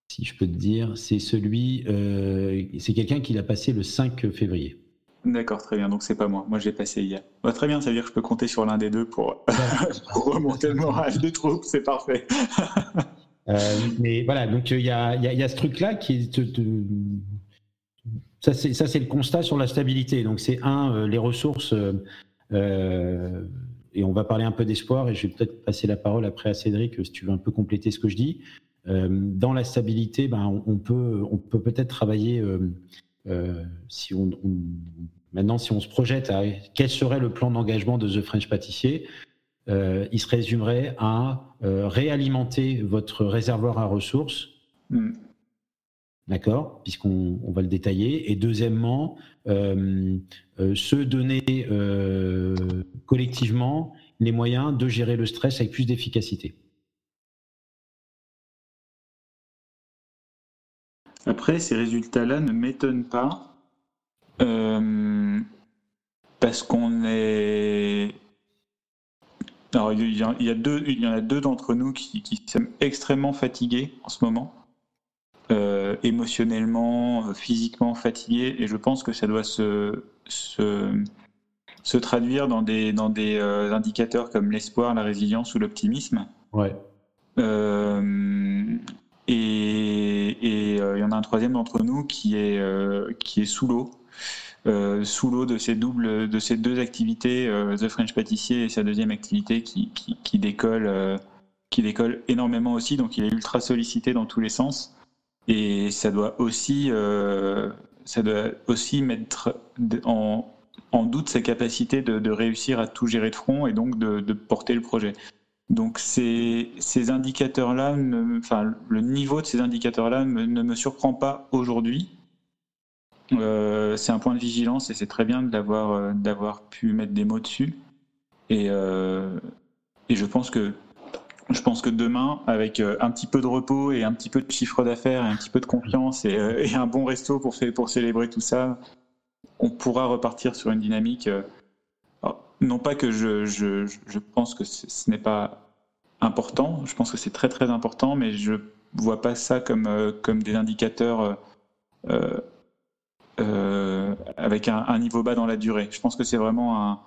si je peux te dire, c'est celui, euh, c'est quelqu'un qui l'a passé le 5 février. D'accord, très bien. Donc c'est pas moi. Moi, je l'ai passé hier. Bah, très bien, ça veut dire que je peux compter sur l'un des deux pour, <laughs> remonter le moral des troupes. C'est parfait. Euh, mais voilà, donc il y a, ce truc-là qui ça, c'est le constat sur la stabilité. Donc c'est un, les ressources et on va parler un peu d'espoir, et je vais peut-être passer la parole après à Cédric, si tu veux un peu compléter ce que je dis. Euh, dans la stabilité, ben, peut on peut peut-être travailler, euh, euh, si on, maintenant si on se projette à quel serait le plan d'engagement de The French Pâtissier, il se résumerait à réalimenter votre réservoir à ressources. Mm. D'accord? Puisqu'on va le détailler. Et deuxièmement, euh, euh, se donner euh, collectivement les moyens de gérer le stress avec plus d'efficacité. Après, ces résultats-là ne m'étonnent pas parce qu'on est. Alors, il y, a deux, il y en a deux d'entre nous qui, qui sont extrêmement fatigués en ce moment. Euh, émotionnellement, euh, physiquement fatigué, et je pense que ça doit se, se, traduire dans des, dans des euh, indicateurs comme l'espoir, la résilience ou l'optimisme. Ouais. Et il y en a un troisième d'entre nous qui est, qui est sous l'eau. sous l'eau de ces doubles, de ces deux activités, The French Pâtissier et sa deuxième activité qui, qui, décolle, qui décolle énormément aussi. Donc il est ultra sollicité dans tous les sens. Et ça doit aussi, euh, ça doit aussi mettre en, en, doute sa capacité de, réussir à tout gérer de front et donc de porter le projet. Donc ces, ces indicateurs-là, enfin le niveau de ces indicateurs-là ne me surprend pas aujourd'hui. Euh, c'est un point de vigilance et c'est très bien d'avoir euh, d'avoir pu mettre des mots dessus. Et, euh, et je pense que je pense que demain, avec euh, un petit peu de repos et un petit peu de chiffre d'affaires et un petit peu de confiance et, euh, un bon resto pour, pour célébrer tout ça, on pourra repartir sur une dynamique. Euh, non pas que je, pense que ce n'est pas important, je pense que c'est très très important, mais je vois pas ça comme, comme des indicateurs avec un, niveau bas dans la durée. Je pense que c'est vraiment un.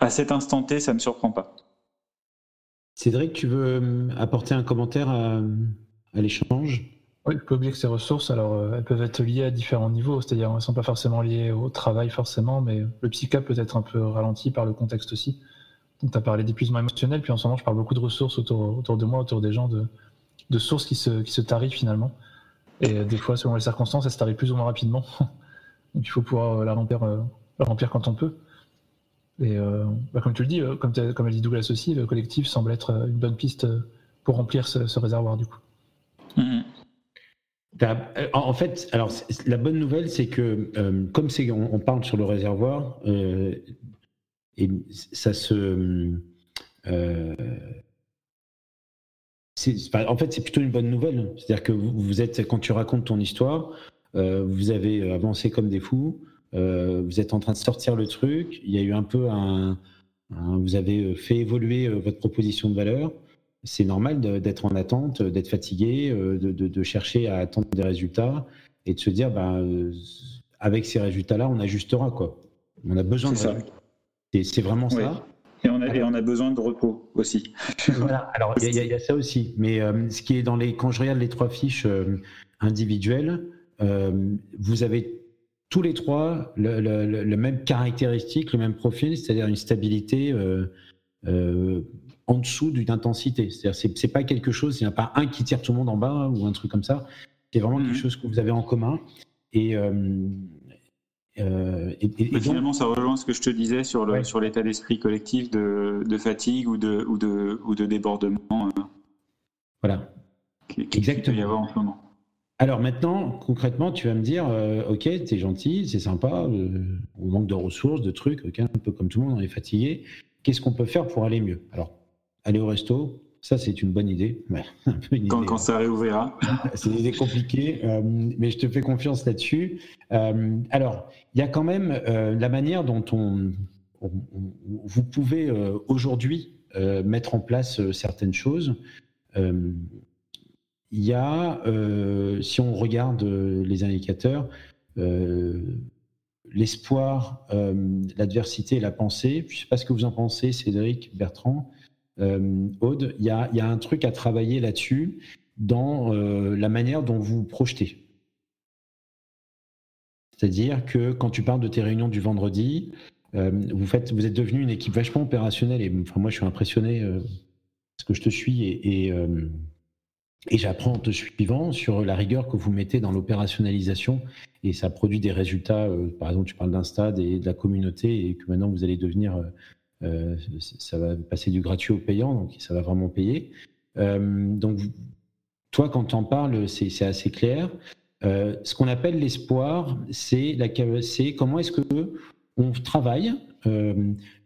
À cet instant T, ça ne me surprend pas. Cédric, tu veux euh, apporter un commentaire à, l'échange? Oui, il oublier que ces ressources, alors, euh, elles peuvent être liées à différents niveaux, c'est-à-dire elles ne sont pas forcément liées au travail forcément, mais le psychiatre peut être un peu ralenti par le contexte aussi. Donc, tu as parlé d'épuisement émotionnel, puis en ce moment, je parle beaucoup de ressources autour, autour de moi, autour des gens, de, de sources qui se, qui se tarifent finalement. Et euh, des fois, selon les circonstances, elles se tarifent plus ou moins rapidement. <laughs> Donc, il faut pouvoir la remplir, remplir quand on peut. Et euh, bah, comme tu le dis, euh, comme, comme elle dit Douglas aussi, le collectif semble être euh, une bonne piste pour remplir ce, réservoir du coup. Mm-hmm. En fait, alors la bonne nouvelle, c'est que comme c'est, on, parle sur le réservoir, et ça se, en fait, c'est plutôt une bonne nouvelle. C'est-à-dire que vous, êtes, quand tu racontes ton histoire, vous avez avancé comme des fous, vous êtes en train de sortir le truc, il y a eu un peu un, vous avez fait évoluer votre proposition de valeur. C'est normal d'être en attente, d'être fatigué, de, chercher à attendre des résultats et de se dire, bah, avec ces résultats-là, on ajustera quoi. On a besoin de ça. C'est vraiment ça. Et on, a, et on, a, besoin de repos aussi. <laughs> voilà, alors il y, a ça aussi. Mais euh, ce qui est dans les, quand je regarde les trois fiches euh, individuelles, euh, vous avez tous les trois le, le, même caractéristique, le même profil, c'est-à-dire une stabilité en dessous d'une intensité. C'est-à-dire c'est pas quelque chose, il n'y a pas un qui tire tout le monde en bas ou un truc comme ça. C'est vraiment quelque mmh. chose que vous avez en commun. Et, euh, et, finalement, ça rejoint ce que je te disais sur le sur l'état d'esprit collectif de, de, fatigue ou de ou de ou de débordement. Euh, voilà. Exactement. y avoir en ce moment. Alors maintenant, concrètement, tu vas me dire, euh, ok, t'es gentil, c'est sympa, on manque de ressources, de trucs, un peu comme tout le monde, on est fatigué. Qu'est-ce qu'on peut faire pour aller mieux? Alors, aller au resto, ça, c'est une bonne idée. <laughs> quand, ça réouvrira. c'est une idée compliquée, euh, mais je te fais confiance là-dessus. Euh, alors, il y a quand même euh, la manière dont on, vous pouvez aujourd'hui mettre en place certaines choses. Il y a, si on regarde les indicateurs, l'espoir, l'adversité et la pensée. Je ne sais pas ce que vous en pensez, Cédric, Bertrand. Euh, Aude, il y a, un truc à travailler là-dessus dans euh, la manière dont vous projetez. C'est-à-dire que quand tu parles de tes réunions du vendredi, euh, vous, êtes devenu une équipe vachement opérationnelle et moi je suis impressionné parce que je te suis et, et, j'apprends en te suivant sur la rigueur que vous mettez dans l'opérationnalisation et ça produit des résultats. par exemple, tu parles d'Insta et de la communauté et que maintenant vous allez devenir euh, ça va passer du gratuit au payant, donc ça va vraiment payer. Euh, donc, toi, quand tu en parles, c'est assez clair. Euh, ce qu'on appelle l'espoir, c'est comment est-ce que on travaille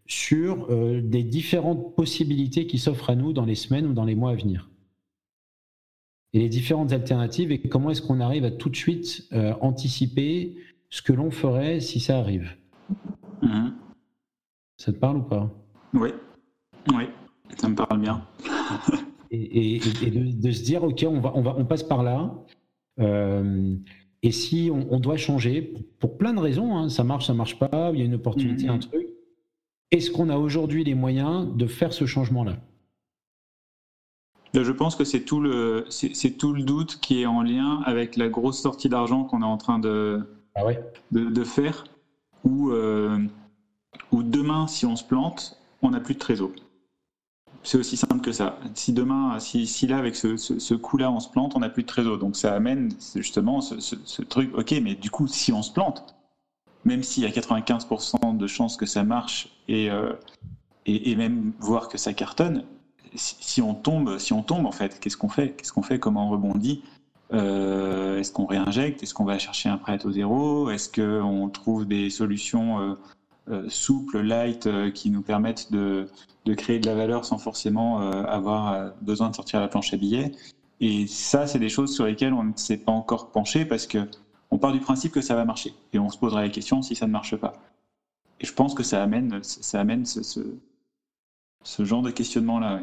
sur des différentes possibilités qui s'offrent à nous dans les semaines ou dans les mois à venir. Et les différentes alternatives et comment est-ce qu'on arrive à tout de suite anticiper ce que l'on ferait si ça arrive. Mmh. Ça te parle ou pas? Oui, oui, ça me parle bien. <laughs> et, de, se dire, ok, on, va, on, va, on passe par là. Euh, et si on, doit changer, pour, plein de raisons, hein, ça marche, ça marche pas, il y a une opportunité, un mhm. truc, est-ce qu'on a aujourd'hui les moyens de faire ce changement-là? Je pense que c'est tout, le, c'est, tout le doute qui est en lien avec la grosse sortie d'argent qu'on est en train de, ah ouais? de, faire, où euh, ou demain, si on se plante, on n'a plus de trésor. C'est aussi simple que ça. Si demain, si, là, avec ce, coup-là, on se plante, on n'a plus de trésor. Donc ça amène justement ce, truc, ok, mais du coup, si on se plante, même s'il y a 95% de chances que ça marche euh, et, et, même voir que ça cartonne, si, on tombe, si on tombe en fait, qu'est-ce qu'on fait? Qu'est-ce qu'on fait? Comment on rebondit? Euh, Est-ce qu'on réinjecte? Est-ce qu'on va chercher un prêt au zéro? Est-ce qu'on trouve des solutions euh, souples, light, euh, qui nous permettent de, de, créer de la valeur sans forcément euh, avoir besoin de sortir la planche à billets. Et ça, c'est des choses sur lesquelles on ne s'est pas encore penché parce que on part du principe que ça va marcher et on se posera la question si ça ne marche pas. Et je pense que ça amène, ça amène ce, ce, genre de questionnement-là.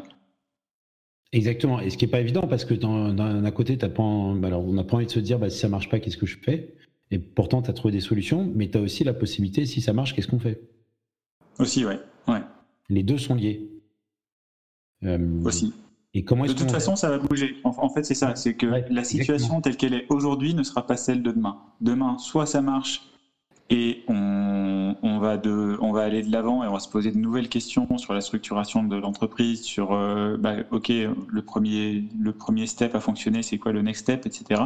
Exactement. Et ce qui n'est pas évident parce que d'un côté, as pas, alors on n'a pas envie de se dire bah, si ça marche pas, qu'est-ce que je fais? Et pourtant, tu as trouvé des solutions, mais tu as aussi la possibilité, si ça marche, qu'est-ce qu'on fait? Aussi, ouais. ouais. Les deux sont liés. Euh, aussi. Et comment de toute façon, ça va bouger. En, fait, c'est ça. C'est que la situation telle qu'elle est aujourd'hui ne sera pas celle de demain. Demain, soit ça marche et on, va, de, on va aller de l'avant et on va se poser de nouvelles questions sur la structuration de l'entreprise, sur, euh, bah, OK, le premier, le premier step a fonctionné, c'est quoi le next step, etc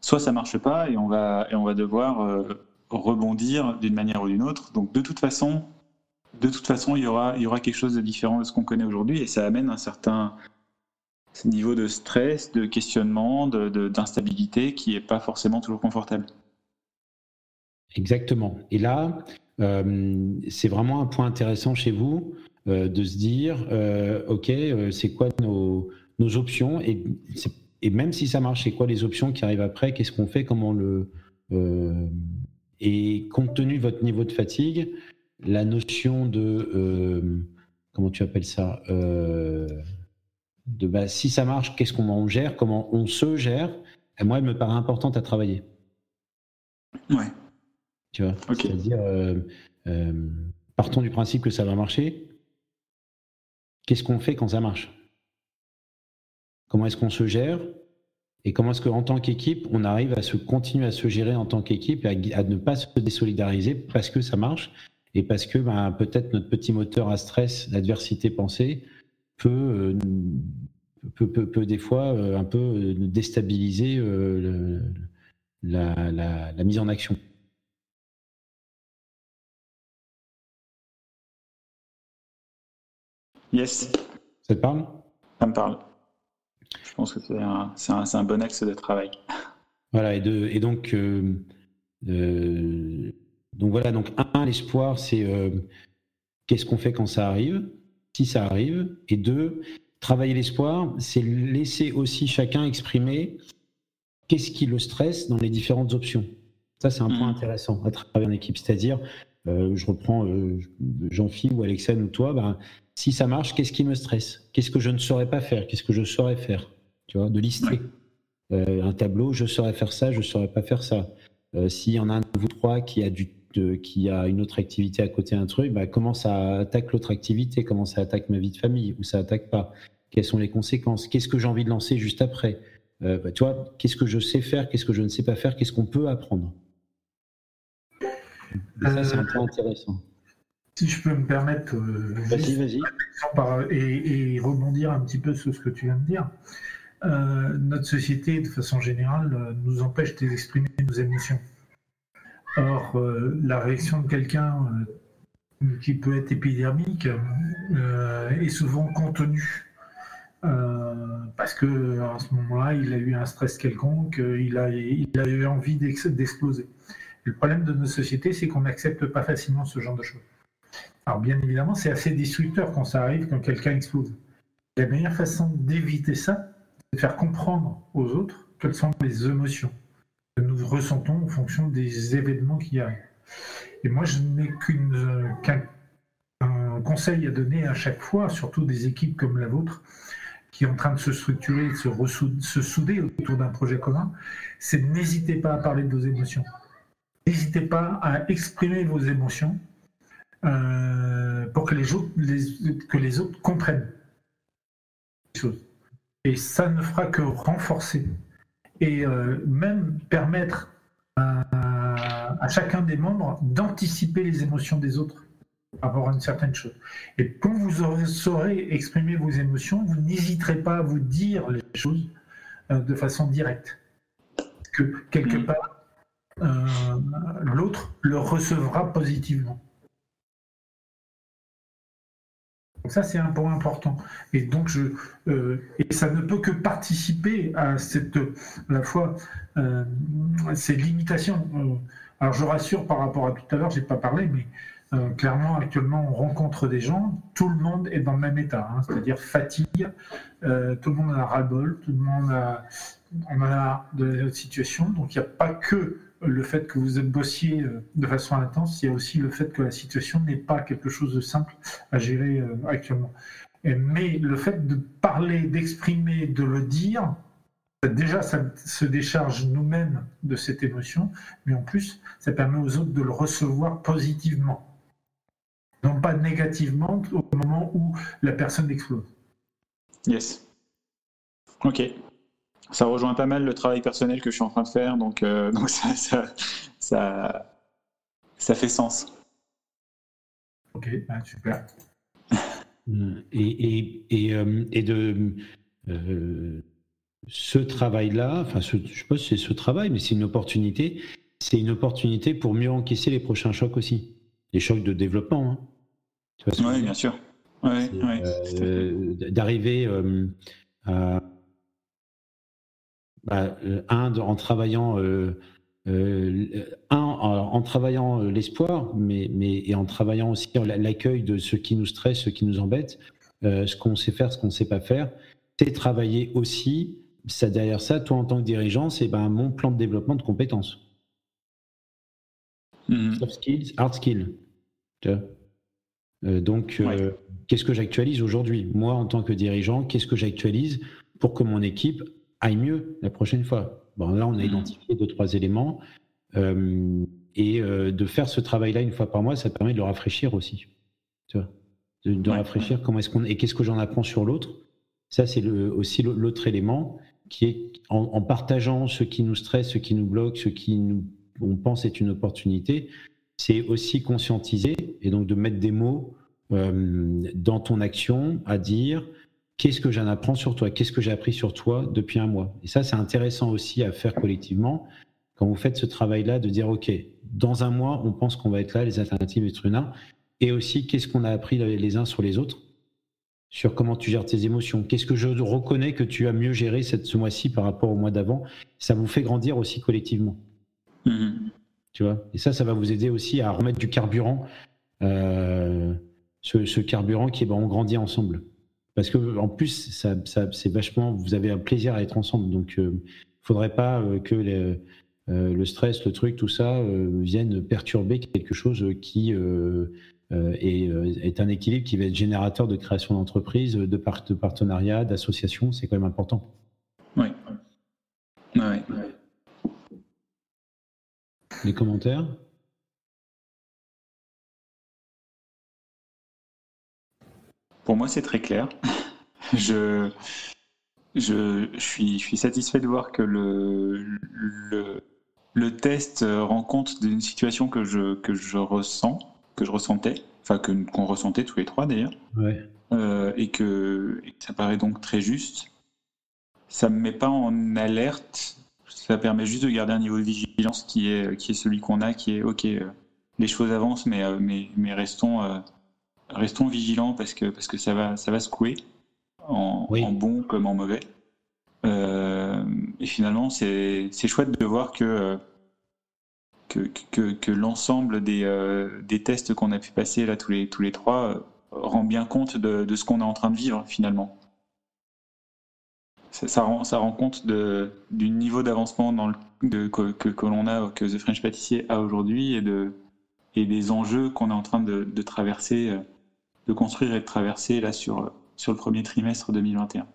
soit ça marche pas et on va, et on va devoir euh, rebondir d'une manière ou d'une autre. Donc de toute façon, de toute façon, il y aura, il y aura quelque chose de différent de ce qu'on connaît aujourd'hui et ça amène un certain niveau de stress, de questionnement, d'instabilité qui n'est pas forcément toujours confortable. Exactement. Et là, euh, c'est vraiment un point intéressant chez vous euh, de se dire, OK, c'est quoi nos, nos options Et et même si ça marche, c'est quoi les options qui arrivent après? Qu'est-ce qu'on fait? Comment le euh, Et compte tenu de votre niveau de fatigue, la notion de comment tu appelles ça de bah, si ça marche, qu'est-ce qu'on gère, comment on se gère, moi, elle me paraît importante à travailler. Ouais. Tu vois? C'est-à-dire, euh, euh, partons du principe que ça va marcher. Qu'est-ce qu'on fait quand ça marche? Comment est-ce qu'on se gère Et comment est-ce qu'en tant qu'équipe, on arrive à se continuer à se gérer en tant qu'équipe et à, ne pas se désolidariser parce que ça marche et parce que ben, peut-être notre petit moteur à stress, l'adversité pensée, peut, euh, peut, peut, des fois un peu déstabiliser la, la mise en action. Yes. Ça te parle? Ça me parle. Je pense que c'est un, un, bon axe de travail. Voilà, et, de, et donc, euh, euh, donc voilà, donc un, l'espoir, c'est euh, qu'est-ce qu'on fait quand ça arrive, si ça arrive, et deux, travailler l'espoir, c'est laisser aussi chacun exprimer qu'est-ce qui le stresse dans les différentes options. Ça, c'est un point mmh. intéressant à travailler en équipe, c'est-à-dire, je reprends Jean-Philippe ou Alexandre ou toi, ben, si ça marche, qu'est-ce qui me stresse? Qu'est-ce que je ne saurais pas faire? Qu'est-ce que je saurais faire? Tu vois, de lister. Euh, un tableau, je saurais faire ça, je ne saurais pas faire ça. Euh, s'il y en a un de vous trois qui a, une autre activité à côté d'un truc, bah, comment ça attaque l'autre activité? Comment ça attaque ma vie de famille? Ou ça attaque pas? Quelles sont les conséquences? Qu'est-ce que j'ai envie de lancer juste après? Euh, bah, Tu vois, qu'est-ce que je sais faire? Qu'est-ce que je ne sais pas faire? Qu'est-ce qu'on peut apprendre? Ça, c'est un point intéressant. Si je peux me permettre, euh, vas-y, vas-y. Et, rebondir un petit peu sur ce que tu viens de dire, euh, notre société, de façon générale, euh, nous empêche d'exprimer nos émotions. Or, la réaction de quelqu'un qui peut être épidermique est souvent contenue. parce que à ce moment-là, il a eu un stress quelconque, il a, il a eu envie d'exploser. Le problème de nos sociétés, c'est qu'on n'accepte pas facilement ce genre de choses. Alors bien évidemment, c'est assez destructeur quand ça arrive, quand quelqu'un explose. La meilleure façon d'éviter ça, c'est de faire comprendre aux autres quelles sont les émotions que nous ressentons en fonction des événements qui arrivent. Et moi, je n'ai qu'un conseil à donner à chaque fois, surtout des équipes comme la vôtre, qui est en train de se structurer, de se, se souder autour d'un projet commun, c'est n'hésitez pas à parler de vos émotions. N'hésitez pas à exprimer vos émotions euh, pour que les, autres, que les autres comprennent les choses. Et ça ne fera que renforcer et euh, même permettre à, chacun des membres d'anticiper les émotions des autres par rapport à une certaine chose. Et quand vous aurez, saurez exprimer vos émotions, vous n'hésiterez pas à vous dire les choses euh, de façon directe. Que quelque part, l'autre le recevra positivement. ça, c'est un point important. Et donc, je, euh, et ça ne peut que participer à cette, à la fois, euh, ces limitations. Euh, alors, je rassure par rapport à tout à l'heure, j'ai pas parlé, mais clairement, actuellement, on rencontre des gens, tout le monde est dans le même état, hein, c'est-à-dire fatigue, tout le monde a ras-le-bol, tout le monde a, on a de la situation. Donc, il n'y a pas que le fait que vous bossiez euh, de façon intense, il y a aussi le fait que la situation n'est pas quelque chose de simple à gérer euh, actuellement. Mais le fait de parler, d'exprimer, de le dire, déjà, ça se décharge nous-mêmes de cette émotion, mais en plus, ça permet aux autres de le recevoir positivement. Non pas négativement au moment où la personne explose. Yes. Ok ça rejoint pas mal le travail personnel que je suis en train de faire, donc, euh, <laughs> donc ça, ça, ça, fait sens. Ok, bah, super. Et, et, et, euh, et de euh, ce travail-là, enfin, je sais pas si c'est ce travail, mais c'est une opportunité. C'est une opportunité pour mieux encaisser les prochains chocs aussi, les chocs de développement. Hein. Oui, bien sûr. Ouais, D'arriver à bah, euh, un, en travaillant, euh, euh, un, en, travaillant l'espoir, mais, mais et en travaillant aussi l'accueil de ce qui nous stresse, ce qui nous embête, ce qu'on sait faire, ce qu'on ne sait pas faire, c'est travailler aussi, ça, derrière ça, toi en tant que dirigeant, c'est ben, mon plan de développement de compétences. Mhm. Soft skills, hard skills. Euh, donc, euh, qu'est-ce que j'actualise aujourd'hui? Moi, en tant que dirigeant, qu'est-ce que j'actualise pour que mon équipe aille mieux la prochaine fois Bon, là, on a mhm. identifié deux, trois éléments. Euh, et de faire ce travail-là une fois par mois, ça permet de le rafraîchir aussi. Tu vois de, rafraîchir comment est-ce qu'on et qu'est-ce que j'en apprends sur l'autre. Ça, c'est aussi l'autre élément qui est en, partageant ce qui nous stresse, ce qui nous bloque, ce qui nous, on pense est une opportunité, c'est aussi conscientiser et donc de mettre des mots euh, dans ton action à dire qu'est-ce que j'en apprends sur toi, qu'est-ce que j'ai appris sur toi depuis un mois? Et ça, c'est intéressant aussi à faire collectivement quand vous faites ce travail-là de dire, OK, dans un mois, on pense qu'on va être là, les alternatives Etruna, et aussi qu'est-ce qu'on a appris les uns sur les autres? Sur comment tu gères tes émotions. Qu'est-ce que je reconnais que tu as mieux géré cette, ce mois-ci par rapport au mois d'avant? Ça vous fait grandir aussi collectivement. Mm-hmm. Tu vois? Et ça, ça va vous aider aussi à remettre du carburant, euh, ce, carburant qui est ben, on grandit ensemble. Parce que en plus, ça, c'est vachement, vous avez un plaisir à être ensemble. Donc, il euh, ne faudrait pas euh, que le stress, le truc, tout ça vienne perturber quelque chose qui euh, euh, est un équilibre qui va être générateur de création d'entreprises, de, de partenariats, d'associations. C'est quand même important. Oui. Les commentaires? Pour moi, c'est très clair. <laughs> je, je, suis, je suis satisfait de voir que le, le, le test rend compte d'une situation que je, que je ressens que je ressentais, enfin qu'on ressentait tous les trois d'ailleurs, euh, et, que, ça paraît donc très juste. Ça me met pas en alerte, ça permet juste de garder un niveau de vigilance qui est qui est celui qu'on a, qui est ok, euh, les choses avancent, mais euh, mais, mais restons restons vigilants parce que parce que ça va ça va secouer en, en bon comme en mauvais. et finalement, c'est chouette de voir que que, que, l'ensemble des, euh, des, tests qu'on a pu passer là tous les, tous les trois euh, rend bien compte de, de ce qu'on est en train de vivre finalement. Ça, rend, ça rend compte de, du niveau d'avancement que, que l'on a, que The French Pâtissier a aujourd'hui et, de, et des enjeux qu'on est en train de, de, traverser, euh, de construire et de traverser là sur, sur le premier trimestre 2021.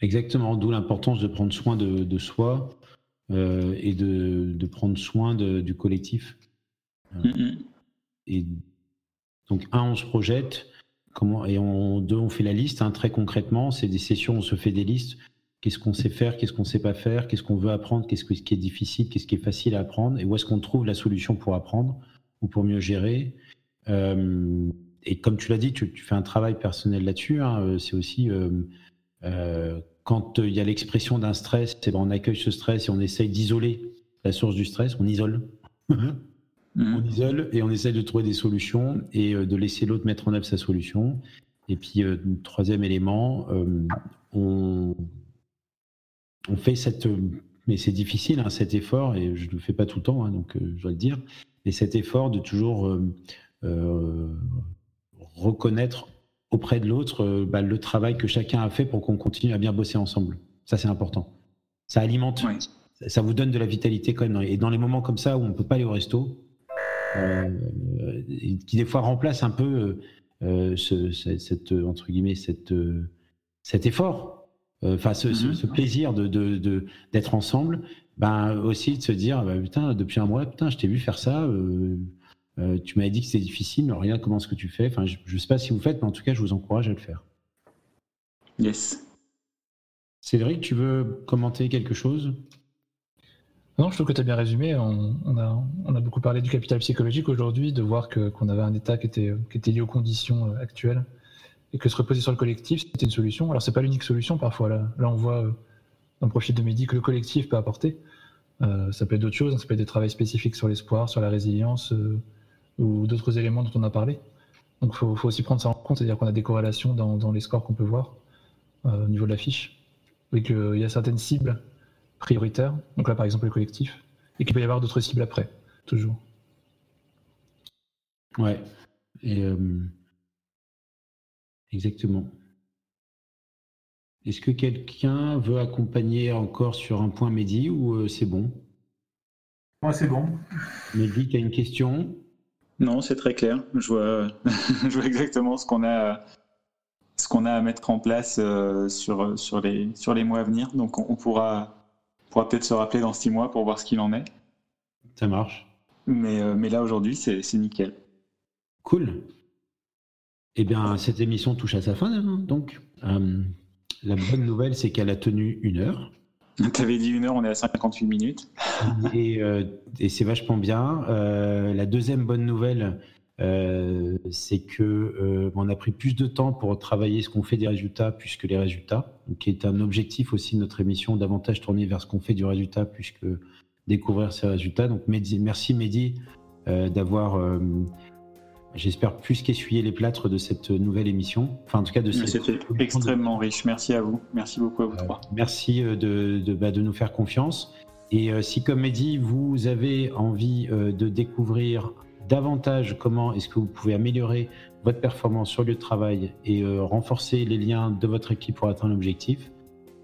Exactement, d'où l'importance de prendre soin de, de soi, euh, et de, de, prendre soin de, du collectif. Euh, mm-hmm. Et donc, un, on se projette, comment, et on, deux, on fait la liste. Hein, très concrètement, c'est des sessions, on se fait des listes. Qu'est-ce qu'on sait faire, qu'est-ce qu'on sait pas faire, qu'est-ce qu'on veut apprendre, qu'est-ce qui est difficile, qu'est-ce qui est facile à apprendre, et où est-ce qu'on trouve la solution pour apprendre ou pour mieux gérer. Euh, et comme tu l'as dit, tu, tu, fais un travail personnel là-dessus. Hein, c'est aussi euh, quand euh, il y a l'expression d'un stress, eh ben, on accueille ce stress et on essaye d'isoler la source du stress, on isole. Mhm. on isole et on essaye de trouver des solutions et euh, de laisser l'autre mettre en œuvre sa solution. Et puis, euh, troisième élément, on, on, fait cette. Mais c'est difficile, hein, cet effort, et je ne le fais pas tout le temps, hein, donc je dois le dire, mais cet effort de toujours reconnaître auprès de l'autre euh, bah, le travail que chacun a fait pour qu'on continue à bien bosser ensemble. Ça, c'est important. Ça alimente, ça vous donne de la vitalité quand même. Et dans les moments comme ça où on ne peut pas aller au resto, euh, qui des fois remplace un peu euh, ce, cette, entre guillemets, cette, cet effort, enfin ce, ce, mhm. plaisir de, de, d'être ensemble, ben aussi de se dire, bah, putain, depuis un mois, putain, je t'ai vu faire ça. Euh, tu m'avais dit que c'était difficile, mais regarde comment ce que tu fais. Enfin, je ne sais pas si vous faites, mais en tout cas, je vous encourage à le faire. Yes. Cédric, tu veux commenter quelque chose? Non, je trouve que tu as bien résumé. On, a, on, a, beaucoup parlé du capital psychologique aujourd'hui, de voir qu'on avait un État qui était, qui était lié aux conditions euh, actuelles et que se reposer sur le collectif, c'était une solution. Alors, c'est pas l'unique solution parfois. Là, là on voit euh, dans le profil de Mehdi que le collectif peut apporter. ça peut être d'autres choses, ça peut être des travaux spécifiques sur l'espoir, sur la résilience, ou d'autres éléments dont on a parlé. Donc il faut, aussi prendre ça en compte, c'est-à-dire qu'on a des corrélations dans, les scores qu'on peut voir euh, au niveau de la fiche, et qu'il y a certaines cibles prioritaires, donc là par exemple le collectif, et qu'il peut y avoir d'autres cibles après, toujours. Ouais, et, euh, exactement. Est-ce que quelqu'un veut accompagner encore sur un point médi ou euh, c'est bon? Moi, c'est bon. Mehdi, tu as une question? Non, c'est très clair. Je vois, <laughs> je vois exactement ce qu'on a, ce qu'on a à mettre en place euh, sur, sur, les, sur les mois à venir. Donc, on, pourra, pourra peut-être se rappeler dans six mois pour voir ce qu'il en est. Ça marche. Mais, euh, mais là, aujourd'hui, c'est nickel. Cool. Eh bien, cette émission touche à sa fin, hein, donc. Euh, la bonne nouvelle, c'est qu'elle a tenu une heure. <laughs> Tu avais dit une heure, on est à 58 minutes. <laughs> Euh, et, c'est vachement bien. Euh, la deuxième bonne nouvelle, euh, c'est que on a pris plus de temps pour travailler ce qu'on fait des résultats plus que les résultats, qui est un objectif aussi de notre émission, davantage tourner vers ce qu'on fait du résultat plus que découvrir ces résultats. Donc merci Mehdi d'avoir j'espère, plus qu'essuyer les plâtres de cette nouvelle émission. Enfin, en tout cas, de cette. C'était extrêmement riche. Merci à vous. Merci beaucoup à vous trois. Merci euh, de, de, bah, de, nous faire confiance. Et euh, si, comme dit, vous avez envie euh, de découvrir davantage comment est-ce que vous pouvez améliorer votre performance sur le lieu de travail et renforcer les liens de votre équipe pour atteindre l'objectif,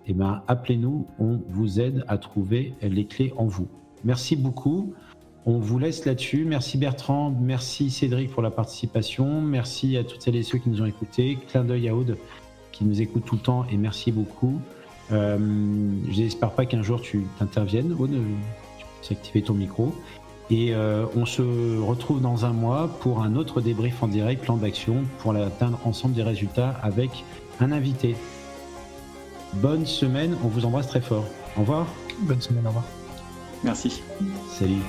eh ben, appelez-nous, on vous aide à trouver les clés en vous. Merci beaucoup. On vous laisse là-dessus. Merci Bertrand, merci Cédric pour la participation, merci à toutes celles et ceux qui nous ont écoutés. Clin d'œil à Aude qui nous écoute tout le temps et merci beaucoup. Euh, J'espère pas qu'un jour tu t'interviennes, Aude, tu puisses activer ton micro. Et euh, on se retrouve dans un mois pour un autre débrief en direct, plan d'action, pour atteindre ensemble des résultats avec un invité. Bonne semaine, on vous embrasse très fort. Au revoir. Bonne semaine, au revoir. Merci. Salut.